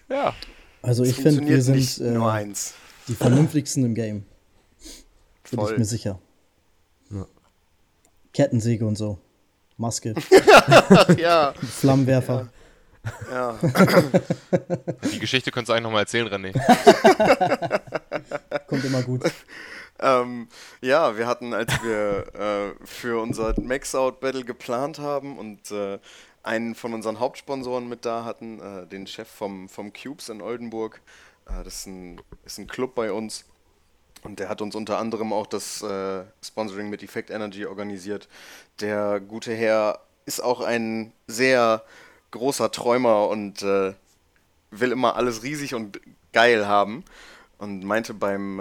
Ja, Also ich finde, wir sind nur äh, eins. die vernünftigsten im Game. Bin ich Voll. mir sicher. Ja. Kettensäge und so. Maske, Ja, Flammenwerfer. ja. die Geschichte könntest du eigentlich nochmal erzählen, René. Kommt immer gut. Ähm, ja, wir hatten, als wir äh, für unser Max-Out Battle geplant haben und äh, einen von unseren Hauptsponsoren mit da hatten, äh, den Chef vom, vom Cubes in Oldenburg. Äh, das ist ein, ist ein Club bei uns. Und der hat uns unter anderem auch das äh, Sponsoring mit Effect Energy organisiert. Der gute Herr ist auch ein sehr großer Träumer und äh, will immer alles riesig und geil haben. Und meinte beim,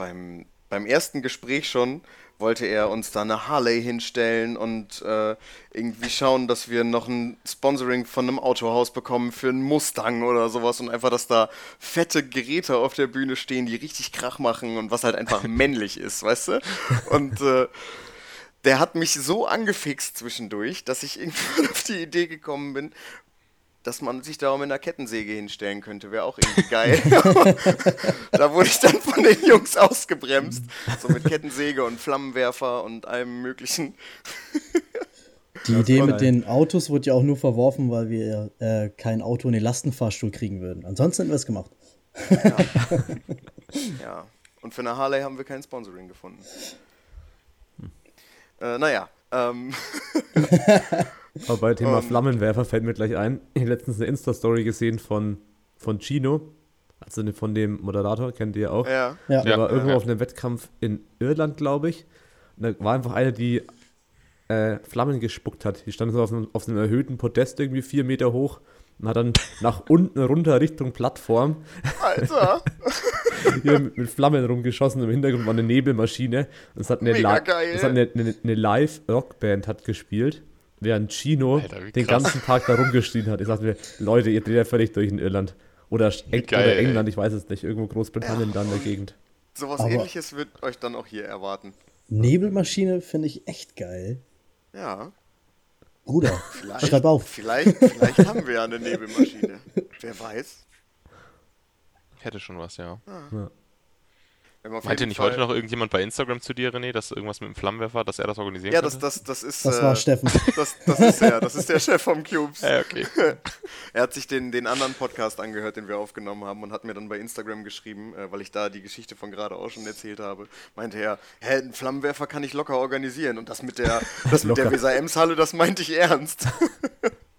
beim, beim ersten Gespräch schon, wollte er uns da eine Harley hinstellen und äh, irgendwie schauen, dass wir noch ein Sponsoring von einem Autohaus bekommen für einen Mustang oder sowas und einfach, dass da fette Geräte auf der Bühne stehen, die richtig Krach machen und was halt einfach männlich ist, weißt du? Und äh, der hat mich so angefixt zwischendurch, dass ich irgendwann auf die Idee gekommen bin, dass man sich da auch mit einer Kettensäge hinstellen könnte. Wäre auch irgendwie geil. da wurde ich dann von den Jungs ausgebremst. So mit Kettensäge und Flammenwerfer und allem möglichen. Die Idee war mit geil. den Autos wurde ja auch nur verworfen, weil wir äh, kein Auto in den Lastenfahrstuhl kriegen würden. Ansonsten hätten wir es gemacht. Ja. Und für eine Harley haben wir kein Sponsoring gefunden. Äh, naja. Ähm, Aber bei Thema Und- Flammenwerfer fällt mir gleich ein. Ich habe letztens eine Insta-Story gesehen von, von Chino, also von dem Moderator, kennt ihr ja auch. ja. Ja. Der Ja, war irgendwo ja. auf einem Wettkampf in Irland, glaube ich. Und da war einfach eine, die äh, Flammen gespuckt hat. Die stand so auf einem, auf einem erhöhten Podest irgendwie vier Meter hoch und hat dann nach unten runter Richtung Plattform Alter. hier mit, mit Flammen rumgeschossen. Im Hintergrund war eine Nebelmaschine. Und es hat eine, Mega geil. es hat eine, eine, eine Live-Rockband hat gespielt, während Chino Alter, den ganzen Tag da rumgeschrien hat. Ich sagte mir, Leute, ihr dreht ja völlig durch in Irland. Oder, Eng geil, oder ey. England, ich weiß es nicht. Irgendwo Großbritannien da in der Gegend. Sowas Aber- ähnliches wird euch dann auch hier erwarten. Nebelmaschine finde ich echt geil. Ja. Bruder, Vielleicht, schreib auf. Vielleicht, vielleicht haben wir ja eine Nebelmaschine. Wer weiß. Hätte schon was, ja. Haben auf Meinte nicht Fall- heute noch irgendjemand bei Instagram zu dir, René, dass irgendwas mit dem Flammenwerfer, dass er das organisieren Ja, das, das, das ist. Das äh, war Steffen. Das, das ist er, das ist der Chef vom Cubes. Ja, okay. Er hat sich den, den anderen Podcast angehört, den wir aufgenommen haben, und hat mir dann bei Instagram geschrieben, äh, weil ich da die Geschichte von gerade auch schon erzählt habe. Meinte er, hä, einen Flammenwerfer kann ich locker organisieren. Und das mit der, das mit der Locker. Weser Ems-Halle, das meinte ich ernst.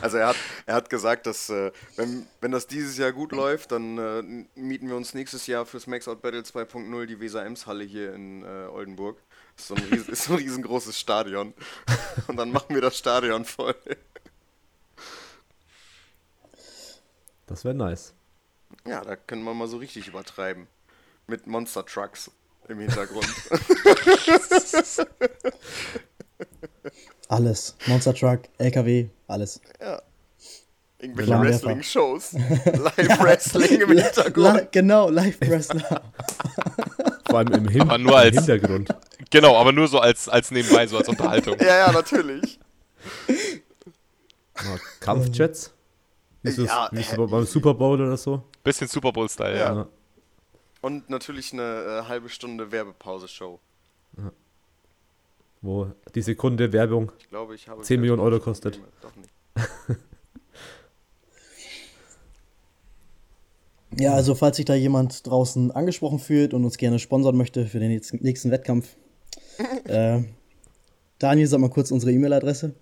Also er hat, er hat gesagt, dass äh, wenn, wenn das dieses Jahr gut läuft, dann äh, mieten wir uns nächstes Jahr fürs Max Out Battle 2.0 die Weser Ems Halle hier in äh, Oldenburg. Ist so, ein ries ist so ein riesengroßes Stadion. Und dann machen wir das Stadion voll. Das wäre nice. Ja, da können wir mal so richtig übertreiben. Mit Monster Trucks im Hintergrund. Alles. Monster Truck, LKW, alles. ja. Irgendwelche. Wrestling-Shows. Live-Wrestling im Hintergrund. genau, Live-Wrestler. Vor allem im, Hin Aber nur im als- Hintergrund. Genau, aber nur so als, als nebenbei, so als Unterhaltung. Ja, ja, natürlich. Ja, Kampfjets. Wie so, Ja, wie äh, so beim Super Bowl oder so. Bisschen Super Bowl-Style, ja. Ja. Und natürlich eine äh, halbe Stunde Werbepause-Show. Wo die Sekunde Werbung Ich glaube, ich habe. 10 Millionen Euro kostet. Doch nicht. Ja, also falls sich da jemand draußen angesprochen fühlt und uns gerne sponsern möchte für den nächsten, Wettkampf, äh, Daniel, sag mal kurz unsere E-Mail-Adresse.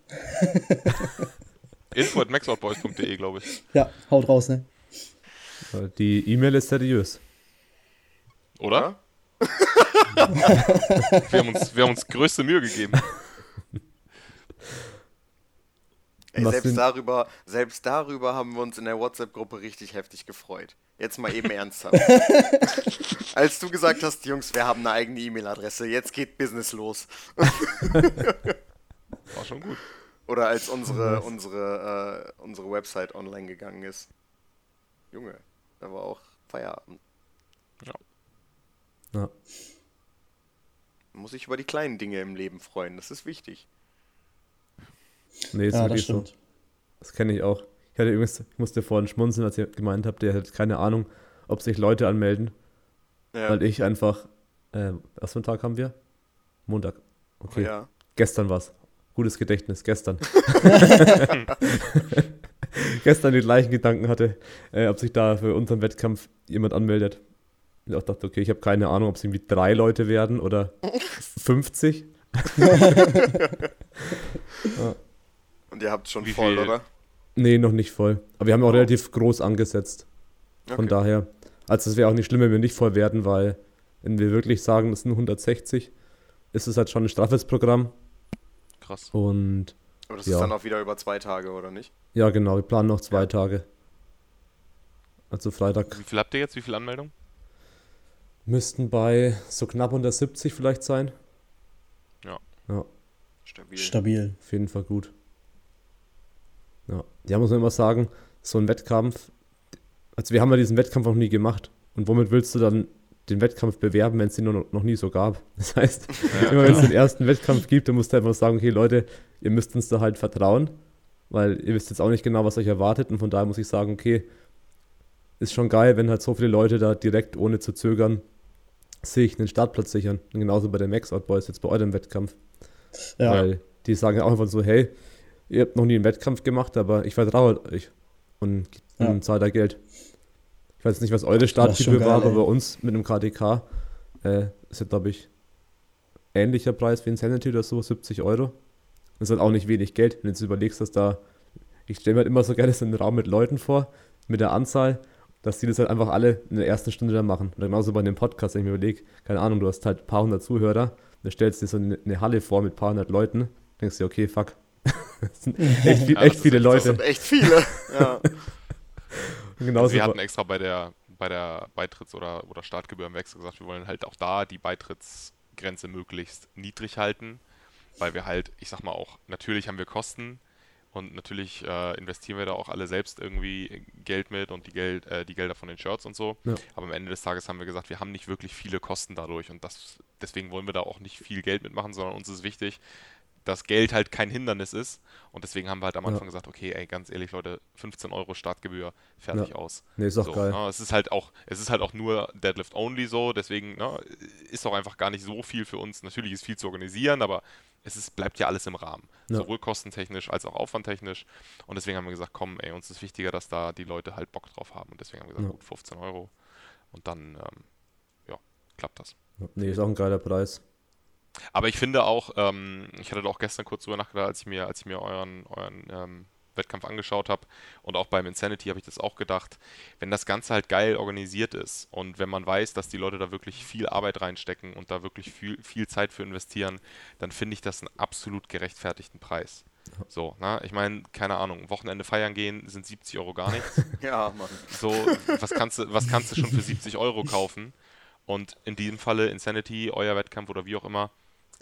Info at maxoutboys.de, glaube ich. Ja, haut raus, ne? Die E-Mail ist seriös. Oder? Wir, haben uns, wir haben uns größte Mühe gegeben. Ey, selbst, darüber, selbst darüber haben wir uns in der WhatsApp-Gruppe richtig heftig gefreut. Jetzt mal eben ernsthaft. Als du gesagt hast, Jungs, wir haben eine eigene E-Mail-Adresse, jetzt geht Business los. War schon gut. Oder als unsere, unsere, äh, unsere Website online gegangen ist. Junge, da war auch Feierabend. Ja. Man muss sich über die kleinen Dinge im Leben freuen, das ist wichtig. Nee, ist Ja, das wirklich so. stimmt. Das kenne ich auch. Ich, hatte übrigens, ich musste vorhin schmunzeln, als ihr gemeint habt, ihr hättet keine Ahnung, ob sich Leute anmelden, Ja, weil ich einfach, äh, was für einen Tag haben wir? Montag. Okay, ja. gestern war's. Gutes Gedächtnis, gestern. gestern die gleichen Gedanken hatte, äh, ob sich da für unseren Wettkampf jemand anmeldet. Und ich auch dachte, okay, ich habe keine Ahnung, ob es irgendwie drei Leute werden oder 50. Und ihr habt schon Wie voll, viel- oder? Nee, noch nicht voll. Aber wir haben auch relativ groß angesetzt. Von Okay. daher, also es wäre auch nicht schlimm, wenn wir nicht voll werden, weil wenn wir wirklich sagen, das sind 160, ist es halt schon ein straffes Programm. Krass. Und Aber das Ja. ist dann auch wieder über zwei Tage, oder nicht? ja, genau, wir planen noch zwei Ja. Tage. Also Freitag Wie viel habt ihr jetzt? Wie viele Anmeldungen? Müssten bei so knapp unter 70 vielleicht sein. Ja. Ja, Stabil. Stabil. auf jeden Fall gut. Ja, ja, muss man immer sagen, so ein Wettkampf, also wir haben ja diesen Wettkampf noch nie gemacht. Und womit willst du dann den Wettkampf bewerben, wenn es den noch, noch nie so gab? Das heißt, immer wenn es den ersten Wettkampf gibt, dann musst du einfach sagen, okay Leute, ihr müsst uns da halt vertrauen, weil ihr wisst jetzt auch nicht genau, was euch erwartet. Und von daher muss ich sagen, okay, ist schon geil, wenn halt so viele Leute da direkt ohne zu zögern sich einen Startplatz sichern. Und genauso bei den Max Out Boys jetzt bei eurem Wettkampf. Ja, Weil die sagen ja auch einfach so, hey, ihr habt noch nie einen Wettkampf gemacht, aber ich vertraue euch und, Ja. und zahlt da Geld. Ich weiß nicht, was eure Startgebühr war, aber bei uns mit einem KDK äh, ist ja, glaube ich, ähnlicher Preis wie ein Sanity oder so, 70 Euro. Das ist halt auch nicht wenig Geld, wenn du jetzt überlegst, dass da, ich stelle mir halt immer so gerne so einen Raum mit Leuten vor, mit der Anzahl, dass die das halt einfach alle in der ersten Stunde dann machen. Oder genauso bei dem Podcast, wenn ich mir überlege, keine Ahnung, du hast halt ein paar hundert Zuhörer, dann stellst du dir so eine, eine Halle vor mit ein paar hundert Leuten, denkst dir, okay, fuck. das sind echt, viel, Ja, echt das viele Das Leute. sind echt viele. ja. Also wir hatten extra bei der, bei der Beitritts- oder, oder Startgebührenwechsel gesagt, wir wollen halt auch da die Beitrittsgrenze möglichst niedrig halten, weil wir halt, ich sag mal auch, natürlich haben wir Kosten und natürlich äh, investieren wir da auch alle selbst irgendwie Geld mit und die, Geld, äh, die Gelder von den Shirts und so. Ja. Aber am Ende des Tages haben wir gesagt, wir haben nicht wirklich viele Kosten dadurch und das, deswegen wollen wir da auch nicht viel Geld mitmachen, sondern uns ist wichtig, dass Geld halt kein Hindernis ist. Und deswegen haben wir halt am Ja. Anfang gesagt, okay, ey, ganz ehrlich, Leute, 15 Euro Startgebühr, fertig Ja. aus. Nee, ist auch so, geil. ne, es ist halt auch, es ist halt auch nur Deadlift only so, deswegen ne, ist auch einfach gar nicht so viel für uns. Natürlich ist viel zu organisieren, aber es ist, bleibt ja alles im Rahmen. Ja. Sowohl kostentechnisch als auch aufwandtechnisch. Und deswegen haben wir gesagt, komm, ey, uns ist wichtiger, dass da die Leute halt Bock drauf haben. Und deswegen haben wir gesagt, Ja. gut, 15 Euro. Und dann, ähm, ja, klappt das. Nee, ist auch ein geiler Preis. Aber ich finde auch, ähm, ich hatte da auch gestern kurz drüber nachgedacht, als ich mir, als ich mir euren, euren ähm, Wettkampf angeschaut habe und auch beim Insanity habe ich das auch gedacht, wenn das Ganze halt geil organisiert ist und wenn man weiß, dass die Leute da wirklich viel Arbeit reinstecken und da wirklich viel, viel Zeit für investieren, dann finde ich das einen absolut gerechtfertigten Preis. So, na, ich meine, keine Ahnung, Wochenende feiern gehen sind 70 Euro gar nichts. ja, Mann. So, was kannst du, was kannst du schon für 70 Euro kaufen? Und in diesem Falle Insanity, euer Wettkampf oder wie auch immer,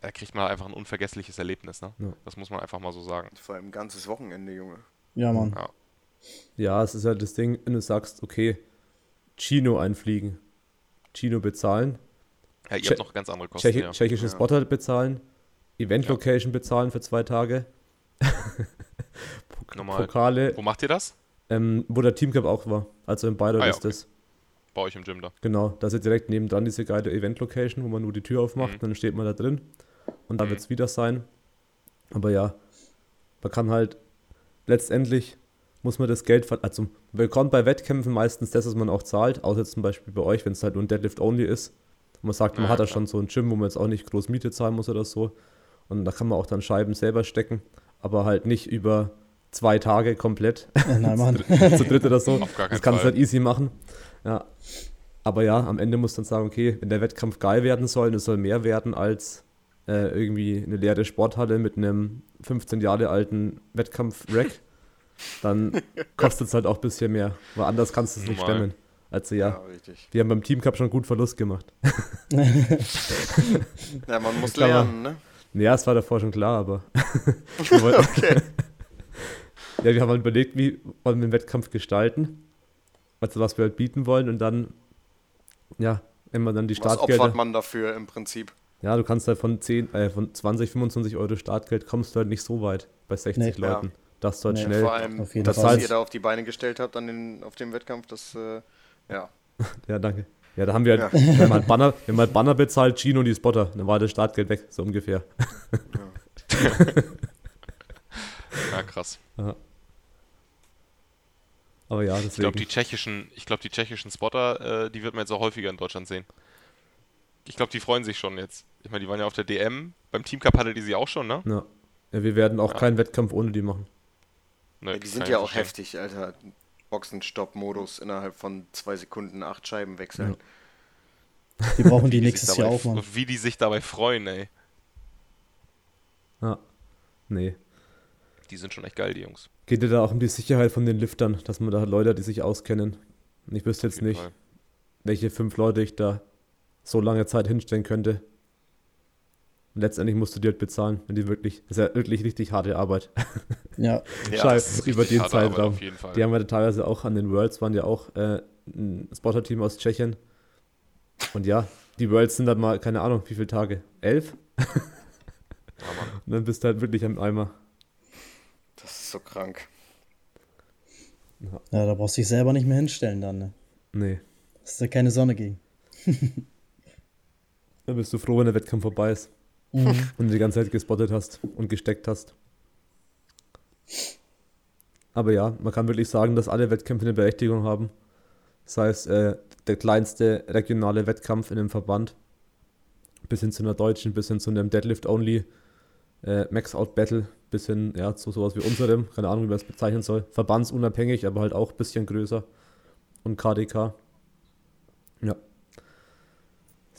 da kriegt man einfach ein unvergessliches Erlebnis, ne? Ja. Das muss man einfach mal so sagen. Vor allem ein ganzes Wochenende, Junge. ja, Mann. Ja. Ja, es ist halt das Ding, wenn du sagst, okay, Chino einfliegen, Chino bezahlen, Ja, ihr Tsche- habt noch ganz andere Kosten, Tschechi ja. tschechische Ja. Spotter bezahlen, Event Ja. Location bezahlen für zwei Tage, Pok Normal. Pokale, Wo macht ihr das? ähm, wo der Teamcup auch war, also in Bayreuth Ah ja, ist okay. das. Bei euch im Gym da. Genau, da ist ja direkt nebendran diese geile Event Location, wo man nur die Tür aufmacht, Mhm. dann steht man da drin und da Mhm. wird es wieder sein. Aber ja, man kann halt letztendlich muss man das Geld, also bekommt bei Wettkämpfen meistens das, was man auch zahlt, außer zum Beispiel bei euch, wenn es halt nur ein Deadlift-Only ist. man sagt, man Ja, hat da klar. schon so ein Gym, wo man jetzt auch nicht groß Miete zahlen muss oder so. Und da kann man auch dann Scheiben selber stecken, aber halt nicht über zwei Tage komplett nein, Mann. zu dritt oder so. Das kannst du halt easy machen. Ja. Aber ja, am Ende muss dann sagen, okay, wenn der Wettkampf geil werden soll, und es soll mehr werden als äh, irgendwie eine leere Sporthalle mit einem 15 Jahre alten Wettkampf-Rack, dann kostet es halt auch ein bisschen mehr. Weil anders kannst du es nicht Normal. stemmen. Also ja, richtig. wir haben beim Team Cup schon gut Verlust gemacht. Ja, man muss man- lernen, ne? Ja, es war davor schon klar, aber Okay. Ja, wir haben halt überlegt, wie wollen wir den Wettkampf gestalten. Also was wir halt bieten wollen und dann, ja, wenn man dann die Was Startgelder. opfert man dafür im Prinzip? Ja, du kannst halt von 10, äh, von 20, 25 Euro Startgeld kommst du halt nicht so weit bei 60 Nee. Leuten. Dass du halt Nee. schnell. Vor allem, auf jeden das, Fall. was ihr da auf die Beine gestellt habt an den, auf dem Wettkampf, das, äh, ja. Ja, danke. Ja, da haben wir halt, wir haben halt Banner, wir haben halt Banner bezahlt, Gino und die Spotter. Dann war das Startgeld weg, so ungefähr. Ja, krass. Aber ja, Ich glaube, deswegen. die tschechischen, ich glaube, die tschechischen Spotter, äh, die wird man jetzt auch häufiger in Deutschland sehen. Ich glaube, die freuen sich schon jetzt. Ich meine, die waren ja auf der DM. Beim Team Cup hatte die sie auch schon, ne? Ja. ja, wir werden auch Ja. keinen Wettkampf ohne die machen. Ne, ja die sind ja auch verstehen. heftig, Alter. Boxenstopp-Modus innerhalb von zwei Sekunden acht Scheiben wechseln. Die brauchen die nächstes Jahr auch, Mann. Wie die sich dabei freuen, ey. Ja. Nee. Die sind schon echt geil, die Jungs. Geht dir da auch um die Sicherheit von den Liftern, dass man da Leute, hat, die sich auskennen. Ich wüsste jetzt nicht, Fall. welche fünf Leute ich da so lange Zeit hinstellen könnte. Und letztendlich musst du die halt bezahlen, wenn die wirklich, das ist ja wirklich richtig harte Arbeit. Ja, Ja, über den Zeitraum. Auf jeden Fall. Die haben ja teilweise auch an den Worlds, waren ja auch äh, ein Spotter-Team aus Tschechien. Und ja, die Worlds sind dann mal, keine Ahnung, wie viele Tage? Elf? Ja. Und dann bist du halt wirklich am Eimer. Das ist so krank. ja, da brauchst du dich selber nicht mehr hinstellen dann, ne? Nee. Das ist da keine Sonne gegen. Dann bist du froh, wenn der Wettkampf vorbei ist. Mhm. und du die ganze Zeit gespottet hast und gesteckt hast. Aber ja, man kann wirklich sagen, dass alle Wettkämpfe eine Berechtigung haben. Sei es äh, der kleinste regionale Wettkampf in einem Verband, bis hin zu einer deutschen, bis hin zu einem Deadlift-Only äh, Max-Out-Battle, bis hin ja, zu sowas wie unserem, keine Ahnung, wie man es bezeichnen soll. Verbandsunabhängig, aber halt auch ein bisschen größer. Und KDK. Ja.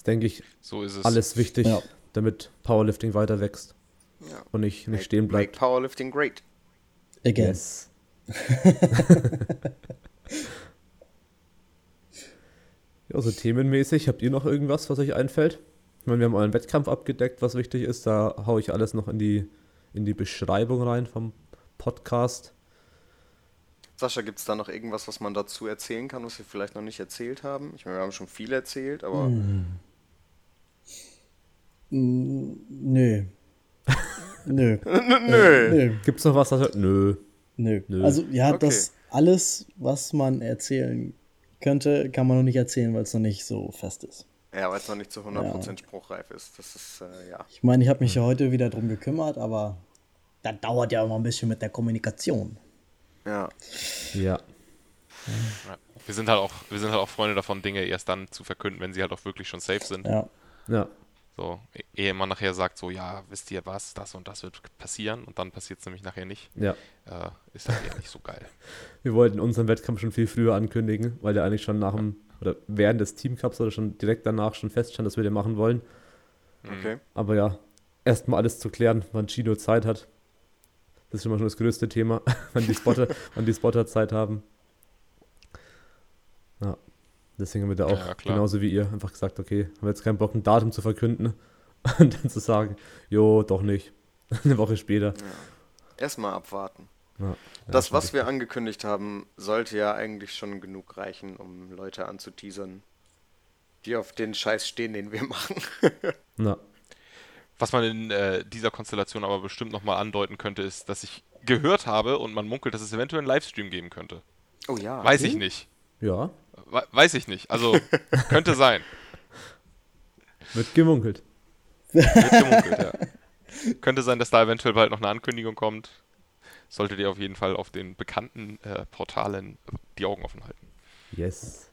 Denke ich, So ist es. alles wichtig, Ja. damit Powerlifting weiter wächst Ja. und nicht, nicht Make- stehen Make bleibt. Powerlifting great. Again. Yes. ja, so themenmäßig, habt ihr noch irgendwas, was euch einfällt? Ich meine, wir haben euren Wettkampf abgedeckt, was wichtig ist. Da haue ich alles noch in die, in die Beschreibung rein vom Podcast. Sascha, gibt es da noch irgendwas, was man dazu erzählen kann, was wir vielleicht noch nicht erzählt haben? Ich meine, wir haben schon viel erzählt, aber Mm, Nö. Nö. nö. Nö. Gibt's noch was? Das, nö. Nö. Nö. Also, ja, Okay. das alles, was man erzählen könnte, kann man noch nicht erzählen, weil es noch nicht so fest ist. Ja, weil es noch nicht zu 100% spruchreif ist. Das ist, äh, ja. Ich meine, ich habe mich ja heute wieder drum gekümmert, aber das dauert ja immer ein bisschen mit der Kommunikation. Ja, Ja. Ja. Wir sind halt auch, wir sind halt auch Freunde davon, Dinge erst dann zu verkünden, wenn sie halt auch wirklich schon safe sind. Ja. Ja. So, e- ehe man nachher sagt, so, ja, wisst ihr was, das und das wird passieren und dann passiert es nämlich nachher nicht, Ja. äh, ist halt eher nicht so geil. Wir wollten unseren Wettkampf schon viel früher ankündigen, weil der eigentlich schon nach dem, oder während des Teamcups oder schon direkt danach schon feststand, dass wir den machen wollen. okay. Aber ja, erstmal alles zu klären, wann Chino Zeit hat. Das ist schon mal schon das größte Thema, wann die Spotter, wann die Spotter Zeit haben. Ja, deswegen haben wir da auch, Ja, ja, genauso wie ihr, einfach gesagt, okay, haben wir jetzt keinen Bock, ein Datum zu verkünden und dann zu sagen, jo, doch nicht. Eine Woche später. Erstmal abwarten. Ja, Das, ja, was wir angekündigt haben, sollte ja eigentlich schon genug reichen, um Leute anzuteasern, die auf den Scheiß stehen, den wir machen. Na, Was man in äh, dieser Konstellation aber bestimmt nochmal andeuten könnte, ist, dass ich gehört habe und man munkelt, dass es eventuell einen Livestream geben könnte. Oh ja. Weiß ich nicht. Ja, We weiß ich nicht. Also, könnte sein. wird gemunkelt. Wird gemunkelt, ja. Könnte sein, dass da eventuell bald noch eine Ankündigung kommt. solltet ihr auf jeden Fall auf den bekannten äh, Portalen die Augen offen halten. Yes.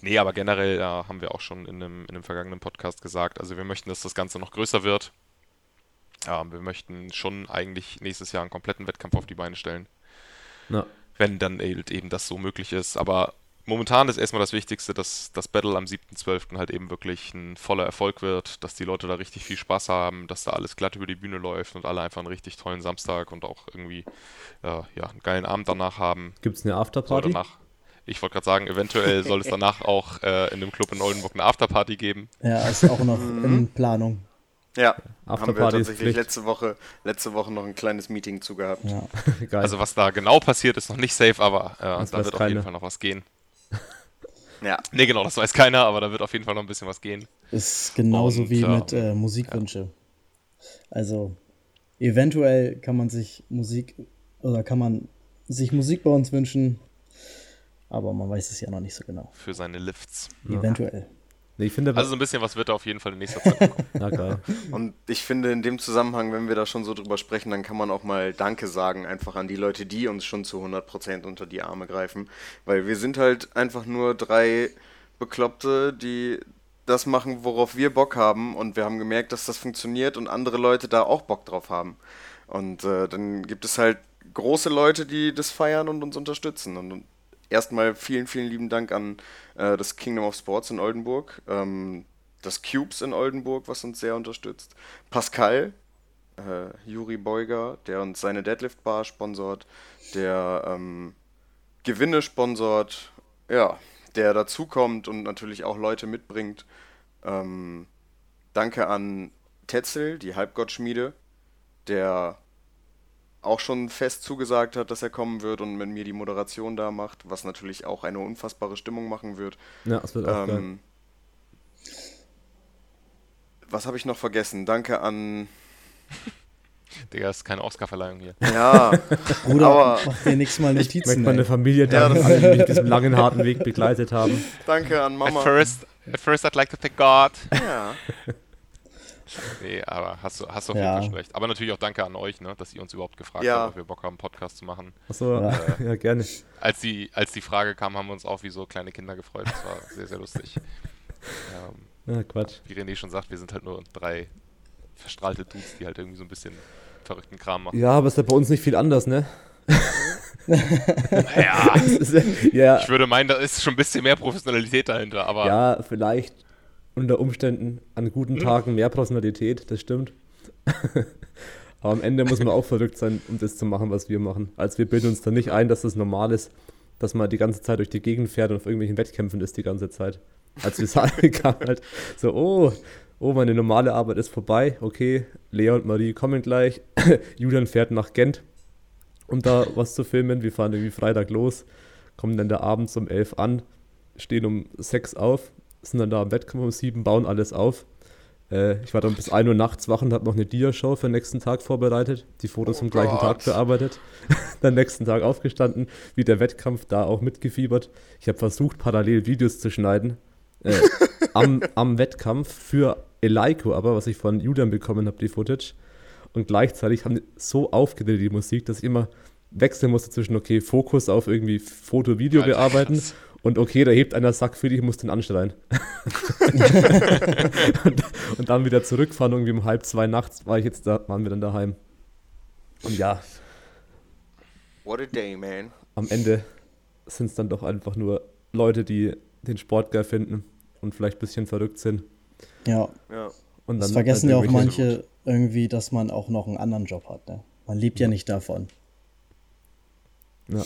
Nee, aber generell äh, haben wir auch schon in einem, in einem vergangenen Podcast gesagt, also wir möchten, dass das Ganze noch größer wird. Ähm, wir möchten schon eigentlich nächstes Jahr einen kompletten Wettkampf auf die Beine stellen. Na, wenn dann eben das so möglich ist. Aber momentan ist erstmal das Wichtigste, dass das Battle am 7.12. halt eben wirklich ein voller Erfolg wird, dass die Leute da richtig viel Spaß haben, dass da alles glatt über die Bühne läuft und alle einfach einen richtig tollen Samstag und auch irgendwie äh, ja, einen geilen Abend danach haben. Gibt es eine Afterparty? danach, ich wollte gerade sagen, eventuell soll es danach auch äh, in dem Club in Oldenburg eine Afterparty geben. Ja, ist auch noch in Planung. Ja, haben wir tatsächlich Pflicht. letzte Woche, letzte Woche noch ein kleines Meeting zu gehabt. Ja. Geil. Also was da genau passiert, ist noch nicht safe, aber äh, da wird auf jeden. Fall noch was gehen. Ja, Nee, genau, das weiß keiner, aber da wird auf jeden Fall noch ein bisschen was gehen. Ist genauso Und, wie ja. mit äh, Musikwünsche. Also, eventuell kann man sich Musik oder kann man sich Musik bei uns wünschen, aber man weiß es ja noch nicht so genau. Für seine Lifts. Eventuell. Nee, ich finde, Also so ein bisschen was wird da auf jeden Fall in nächster Zeit kommen. na und ich finde in dem Zusammenhang, wenn wir da schon so drüber sprechen, dann kann man auch mal Danke sagen, einfach an die Leute, die uns schon zu 100% unter die Arme greifen. Weil wir sind halt einfach nur drei Bekloppte, die das machen, worauf wir Bock haben. Und wir haben gemerkt, dass das funktioniert und andere Leute da auch Bock drauf haben. Und äh, dann gibt es halt große Leute, die das feiern und uns unterstützen. Und, und erstmal vielen, vielen lieben Dank an äh, das Kingdom of Sports in Oldenburg, ähm, das Cubes in Oldenburg, was uns sehr unterstützt, Pascal, äh, Juri Beuger, der uns seine Deadlift Bar sponsort, der ähm, Gewinne sponsort, ja, der dazukommt und natürlich auch Leute mitbringt. Ähm, danke an Tetzel, die Halbgottschmiede, der auch schon fest zugesagt hat, dass er kommen wird und mit mir die Moderation da macht, was natürlich auch eine unfassbare Stimmung machen wird. Ja, das wird auch geil. Ähm, was habe ich noch vergessen? Danke an. Digga, ist keine Oscarverleihung hier. Ja, Bruder, Aber- mach dir nächstes Mal Ich möchte Notizen. meine. Familie Ja, danken, das- alle, die mich diesen langen, harten Weg begleitet haben. danke an At Mama. first, at first I'd like to thank God. Ja, Nee, aber hast du, hast auf Ja. jeden Fall schon recht. Aber natürlich auch danke an euch, ne, dass ihr uns überhaupt gefragt Ja. habt, ob wir Bock haben, einen Podcast zu machen. Achso, ja. ja, gerne. Als die, als die Frage kam, haben wir uns auch wie so kleine Kinder gefreut. Das war sehr, sehr lustig. Ähm, Ja, Quatsch. wie René schon sagt, wir sind halt nur drei verstrahlte Dudes, die halt irgendwie so ein bisschen verrückten Kram machen. Ja, aber ist ja bei uns nicht viel anders, ne? Ja, Das ist, ja, ich würde meinen, da ist schon ein bisschen mehr Professionalität dahinter, aber ja, vielleicht unter Umständen an guten Tagen mehr Personalität, das stimmt. aber am Ende muss man auch verrückt sein, um das zu machen, was wir machen. Also wir bilden uns da nicht ein, dass das normal ist, dass man die ganze Zeit durch die Gegend fährt und auf irgendwelchen Wettkämpfen ist die ganze Zeit. Als wir sagen, kam halt so, oh, oh, meine normale Arbeit ist vorbei, okay, Lea und Marie kommen gleich, Julian fährt nach Gent, um da was zu filmen. Wir fahren irgendwie Freitag los, kommen dann da abends um 11 an, stehen um 6 auf, sind dann da am Wettkampf um 7, bauen alles auf. Äh, ich war dann bis 1 Uhr nachts wach und habe noch eine Dia-Show für den nächsten Tag vorbereitet, die Fotos Oh vom gleichen Tag bearbeitet. dann nächsten Tag aufgestanden, wie der Wettkampf da auch mitgefiebert. Ich habe versucht, parallel Videos zu schneiden. Äh, am, am Wettkampf für Eleiko, aber was ich von Julian bekommen habe, die Footage. Und gleichzeitig haben die so aufgedreht die Musik, dass ich immer wechseln musste zwischen, okay, Fokus auf irgendwie Foto, Video Alter, bearbeiten krass. Und okay, da hebt einer Sack für dich, ich muss den anschreien. und, und dann wieder zurückfahren, irgendwie um halb zwei nachts war ich jetzt da, waren wir dann daheim. Und ja, what a day, man. am Ende sind es dann doch einfach nur Leute, die den Sport geil finden und vielleicht ein bisschen verrückt sind. Ja, Ja. Und das dann vergessen halt ja auch irgendwelche- manche irgendwie, dass man auch noch einen anderen Job hat. Ne? Man lebt ja nicht davon. Ja.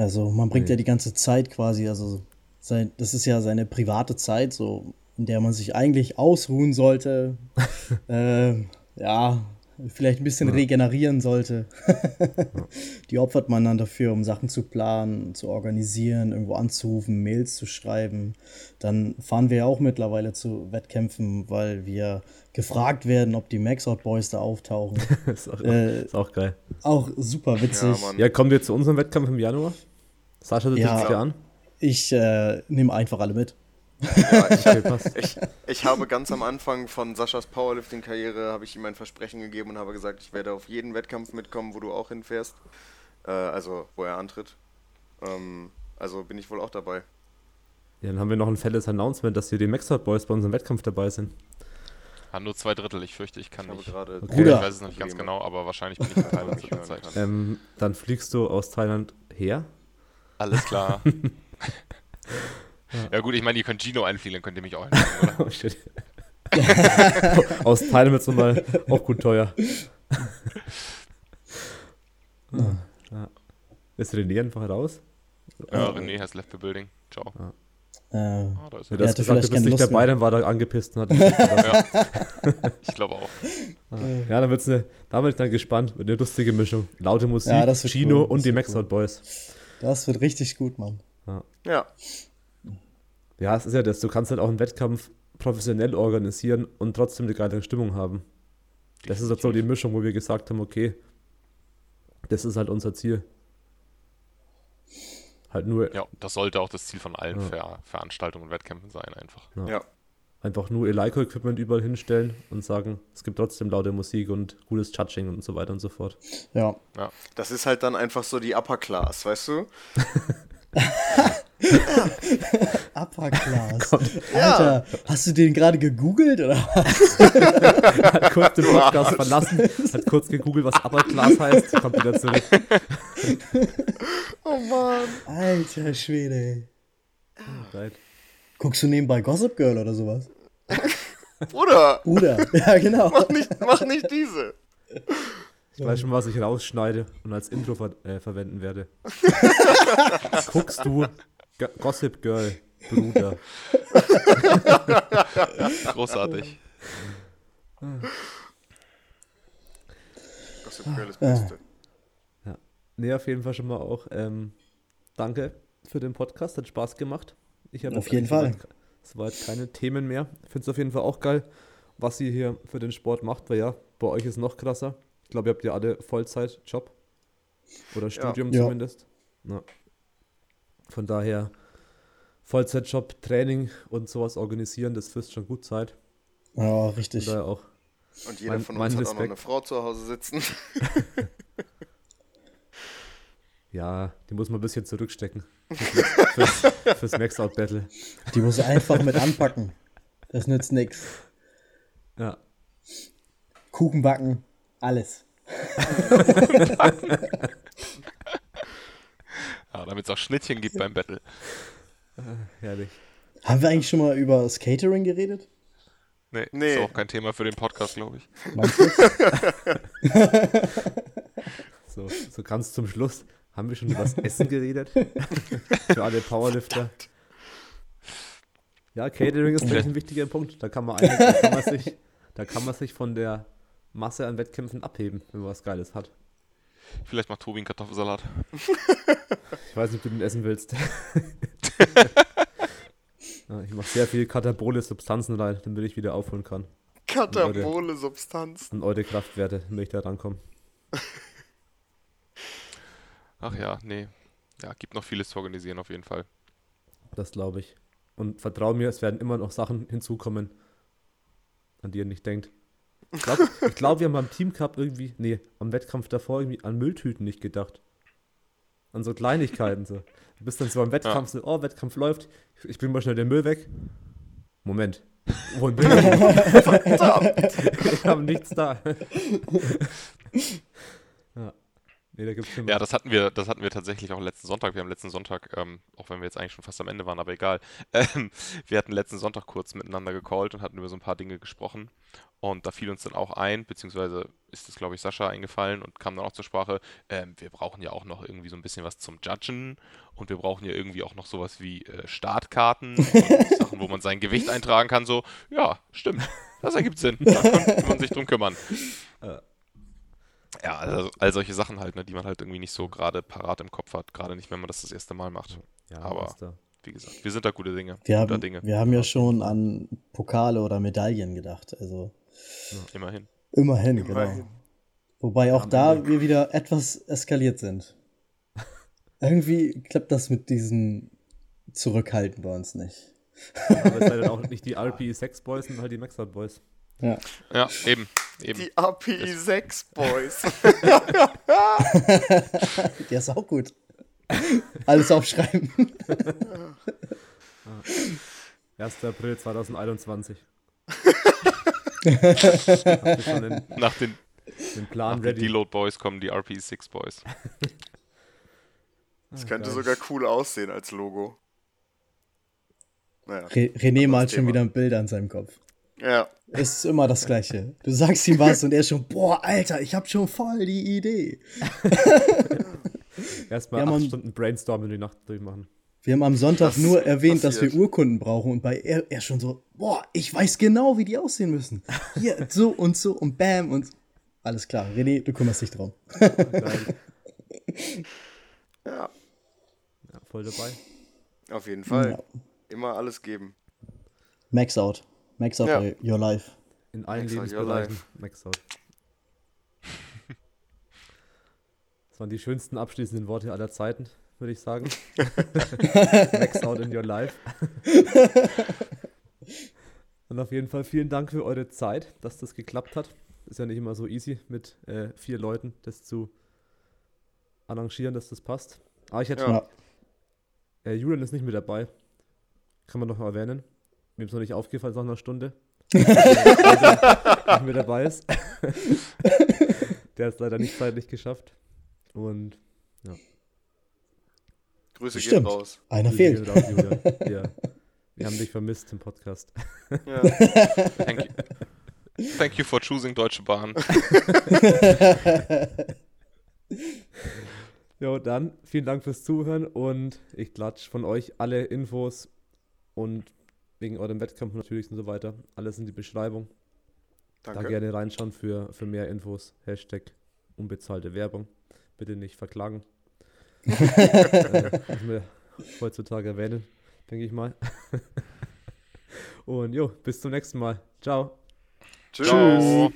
Also man bringt Nee. ja die ganze Zeit quasi, also sein, das ist ja seine private Zeit, so in der man sich eigentlich ausruhen sollte, äh, ja, vielleicht ein bisschen regenerieren sollte. Die opfert man dann dafür, um Sachen zu planen, zu organisieren, irgendwo anzurufen, Mails zu schreiben. Dann fahren wir ja auch mittlerweile zu Wettkämpfen, weil wir gefragt werden, ob die Maxout Boys da auftauchen. ist, auch, Äh, ist auch geil. auch super witzig. Ja. Ja, kommen wir zu unserem Wettkampf im Januar? Sascha, du Ja. dir an? Ich äh, nehme einfach alle mit. Ja, ich, Okay, ich, ich habe ganz am Anfang von Saschas Powerlifting-Karriere habe ich ihm ein Versprechen gegeben und habe gesagt, ich werde auf jeden Wettkampf mitkommen, wo du auch hinfährst. Äh, also, wo er antritt. Ähm, also bin ich wohl auch dabei. Ja, dann haben wir noch ein felles Announcement, dass hier die Maxout Boys bei unserem Wettkampf dabei sind. Ah, nur zwei Drittel, ich fürchte, ich kann Ich nicht. gerade. Okay. Ich Bruder. weiß es noch nicht ganz genau, aber wahrscheinlich bin ich in Thailand zu der Zeit. Ähm, dann fliegst du aus Thailand her. Alles klar. ja gut, ich meine, ihr könnt Gino einfliegen, dann könnt ihr mich auch einfliegen, oder? Oh shit. aus Thailand wird es nochmal auch gut teuer. ja. Ist René einfach raus? Ja, René has left the building. Ciao. Äh, Ah, da ist Ja, er. hast hatte gesagt, du bist nicht dabei, dann war er angepisst und hat. Ja. Ich glaube auch. Ja, dann wird's eine, da bin ich dann gespannt. Eine lustige Mischung. Laute Musik, Ja, das Chino cool, und das die Maxout Boys. Das wird richtig gut, Mann. Ja, Ja, es ist ja das. Du kannst halt auch einen Wettkampf professionell organisieren und trotzdem eine geile Stimmung haben. Das ist halt so die Mischung, wo wir gesagt haben, okay, das ist halt unser Ziel. Halt nur, Ja, das sollte auch das Ziel von allen Ja. Ver Veranstaltungen und Wettkämpfen sein, einfach. ja. Einfach nur Eleiko-Equipment überall hinstellen und sagen, es gibt trotzdem laute Musik und gutes Judging und so weiter und so fort. Ja. Das ist halt dann einfach so die Upper Class, weißt du? Upper Class. Alter, hast du den gerade gegoogelt oder was? Hat kurz den Podcast verlassen, hat kurz gegoogelt, was Upper Class heißt, kommt wieder zurück. Oh Mann. Alter Schwede. ey. Right. Guckst du nebenbei Gossip Girl oder sowas? Bruder, Bruder. Ja, genau. mach nicht, mach nicht diese. Ich weiß schon, was ich rausschneide und als Intro ver äh, verwenden werde. Guckst du G Gossip Girl, Bruder. Großartig. Gossip Girl ist Beste. Nee, auf jeden Fall schon mal auch ähm, danke für den Podcast, hat Spaß gemacht. Ich habe Auf jetzt jeden Fall. Soweit, soweit keine Themen mehr. Ich finde es auf jeden Fall auch geil, was ihr hier für den Sport macht, weil ja, bei euch ist noch krasser. Ich glaube, ihr habt ja alle Vollzeitjob. Oder Studium Ja. zumindest. Ja. Von daher, Vollzeitjob, Training und sowas organisieren, das frisst schon gut Zeit. Ja, Von richtig. daher auch. Und jeder Mein- von uns hat auch noch Respekt. eine Frau zu Hause sitzen. Ja, die muss man ein bisschen zurückstecken. Fürs, fürs Max-Out Battle. Die muss einfach mit anpacken. Das nützt nix. Ja. Kuchen backen, alles. Ja, damit es auch Schnittchen gibt beim Battle. Herrlich. Haben wir eigentlich schon mal über Skatering geredet? Nee, Nee. ist auch kein Thema für den Podcast, glaube ich. Meinst du? So, so ganz zum Schluss. Haben wir schon über das Essen geredet? Für alle Powerlifter. Ja, Catering ist vielleicht ein wichtiger Punkt. Da kann man, da kann man, sich, da kann man sich von der Masse an Wettkämpfen abheben, wenn man was Geiles hat. Vielleicht macht Tobi einen Kartoffelsalat. Ich weiß nicht, ob du den essen willst. ja, ich mache sehr viel katabole Substanzen rein, damit ich wieder aufholen kann. Katabole Substanz. Und eure Kraftwerte, damit ich da rankomme. Ach ja, nee. Ja, gibt noch vieles zu organisieren auf jeden Fall. Das glaube ich. Und vertrau mir, es werden immer noch Sachen hinzukommen, an die ihr nicht denkt. Ich glaube, ich glaub, wir haben beim Team Cup irgendwie, nee, am Wettkampf davor irgendwie an Mülltüten nicht gedacht. An so Kleinigkeiten so. Du bist dann so am Wettkampf so, oh, Wettkampf läuft, ich, ich bring mal schnell den Müll weg. Moment. Wo ein Müll? wir haben nichts da. Ja. Nee, da gibt's Ja, das hatten wir, das hatten wir tatsächlich auch letzten Sonntag. Wir haben letzten Sonntag, ähm, auch wenn wir jetzt eigentlich schon fast am Ende waren, aber egal, ähm, wir hatten letzten Sonntag kurz miteinander gecallt und hatten über so ein paar Dinge gesprochen. Und da fiel uns dann auch ein, beziehungsweise ist es, glaube ich, Sascha eingefallen und kam dann auch zur Sprache, ähm, wir brauchen ja auch noch irgendwie so ein bisschen was zum Judgen und wir brauchen ja irgendwie auch noch sowas wie äh, Startkarten und Sachen, wo man sein Gewicht eintragen kann. So, ja, stimmt, das ergibt Sinn. Da könnte man sich drum kümmern. Ja, also all solche Sachen halt, ne, die man halt irgendwie nicht so gerade parat im Kopf hat. Gerade nicht, wenn man das das erste Mal macht. ja, aber-. Wie gesagt, wir sind da gute Dinge. Wir haben, Dinge. wir haben ja schon an Pokale oder Medaillen gedacht. Also Immerhin. immerhin, Immerhin. genau. Wobei auch da wir wieder etwas eskaliert sind. Irgendwie klappt das mit diesem Zurückhalten bei uns nicht. Aber es seid dann auch nicht die RPE 6 Boys, sondern halt die Maxout Boys. Ja. Ja, eben. eben. Die API 6 Boys. Der ist auch gut. Alles aufschreiben. 1. April 2021. Habt ihr schon den, Nach den, den nach Plan den ready? Deload Boys kommen die RP6 Boys. Das könnte sogar cool aussehen als Logo. Naja. Re René malt schon wieder ein Bild an seinem Kopf. Ja. Es ist immer das Gleiche. Du sagst ihm was und er schon, boah, Alter, ich hab schon voll die Idee. Erstmal Ja, acht man- Stunden Brainstormen die Nacht durchmachen. Wir haben am Sonntag Das nur erwähnt, dass wir passiert. Urkunden brauchen und bei er, er schon so, boah, ich weiß genau, wie die aussehen müssen. Hier, so und so und bam und alles klar. René, du kümmerst dich drum. Ja, Ja, voll dabei. auf jeden Fall. Ja. Immer alles geben. Max out. Max out Ja. your life. In allen Max Lebensbereichen. Max out. Das waren die schönsten abschließenden Worte aller Zeiten, würde ich sagen. Max out in your life. Und auf jeden Fall vielen Dank für eure Zeit, dass das geklappt hat. Ist ja nicht immer so easy, mit äh, vier Leuten das zu arrangieren, dass das passt. Aber ich hätte Ja. Äh, Julian ist nicht mit dabei. Kann man noch erwähnen. Mir ist noch nicht aufgefallen, nach einer Stunde. nicht mit dabei ist. Der hat es leider nicht zeitlich geschafft. Und Grüße gehen Stimmt. raus. Einer Grüße fehlt. gehen raus, Julian. Wir, wir haben dich vermisst im Podcast. Ja. Thank you. Thank you for choosing Deutsche Bahn. Jo, dann vielen Dank fürs Zuhören und ich klatsch von euch alle Infos und wegen eurem Wettkampf natürlich und so weiter. Alles in die Beschreibung. Da Danke. gerne reinschauen für, für mehr Infos. Hashtag unbezahlte Werbung. Bitte nicht verklagen. äh, müssen wir heutzutage erwähnen, denke ich mal. Und jo, bis zum nächsten Mal. Ciao. Tschüss. Ciao.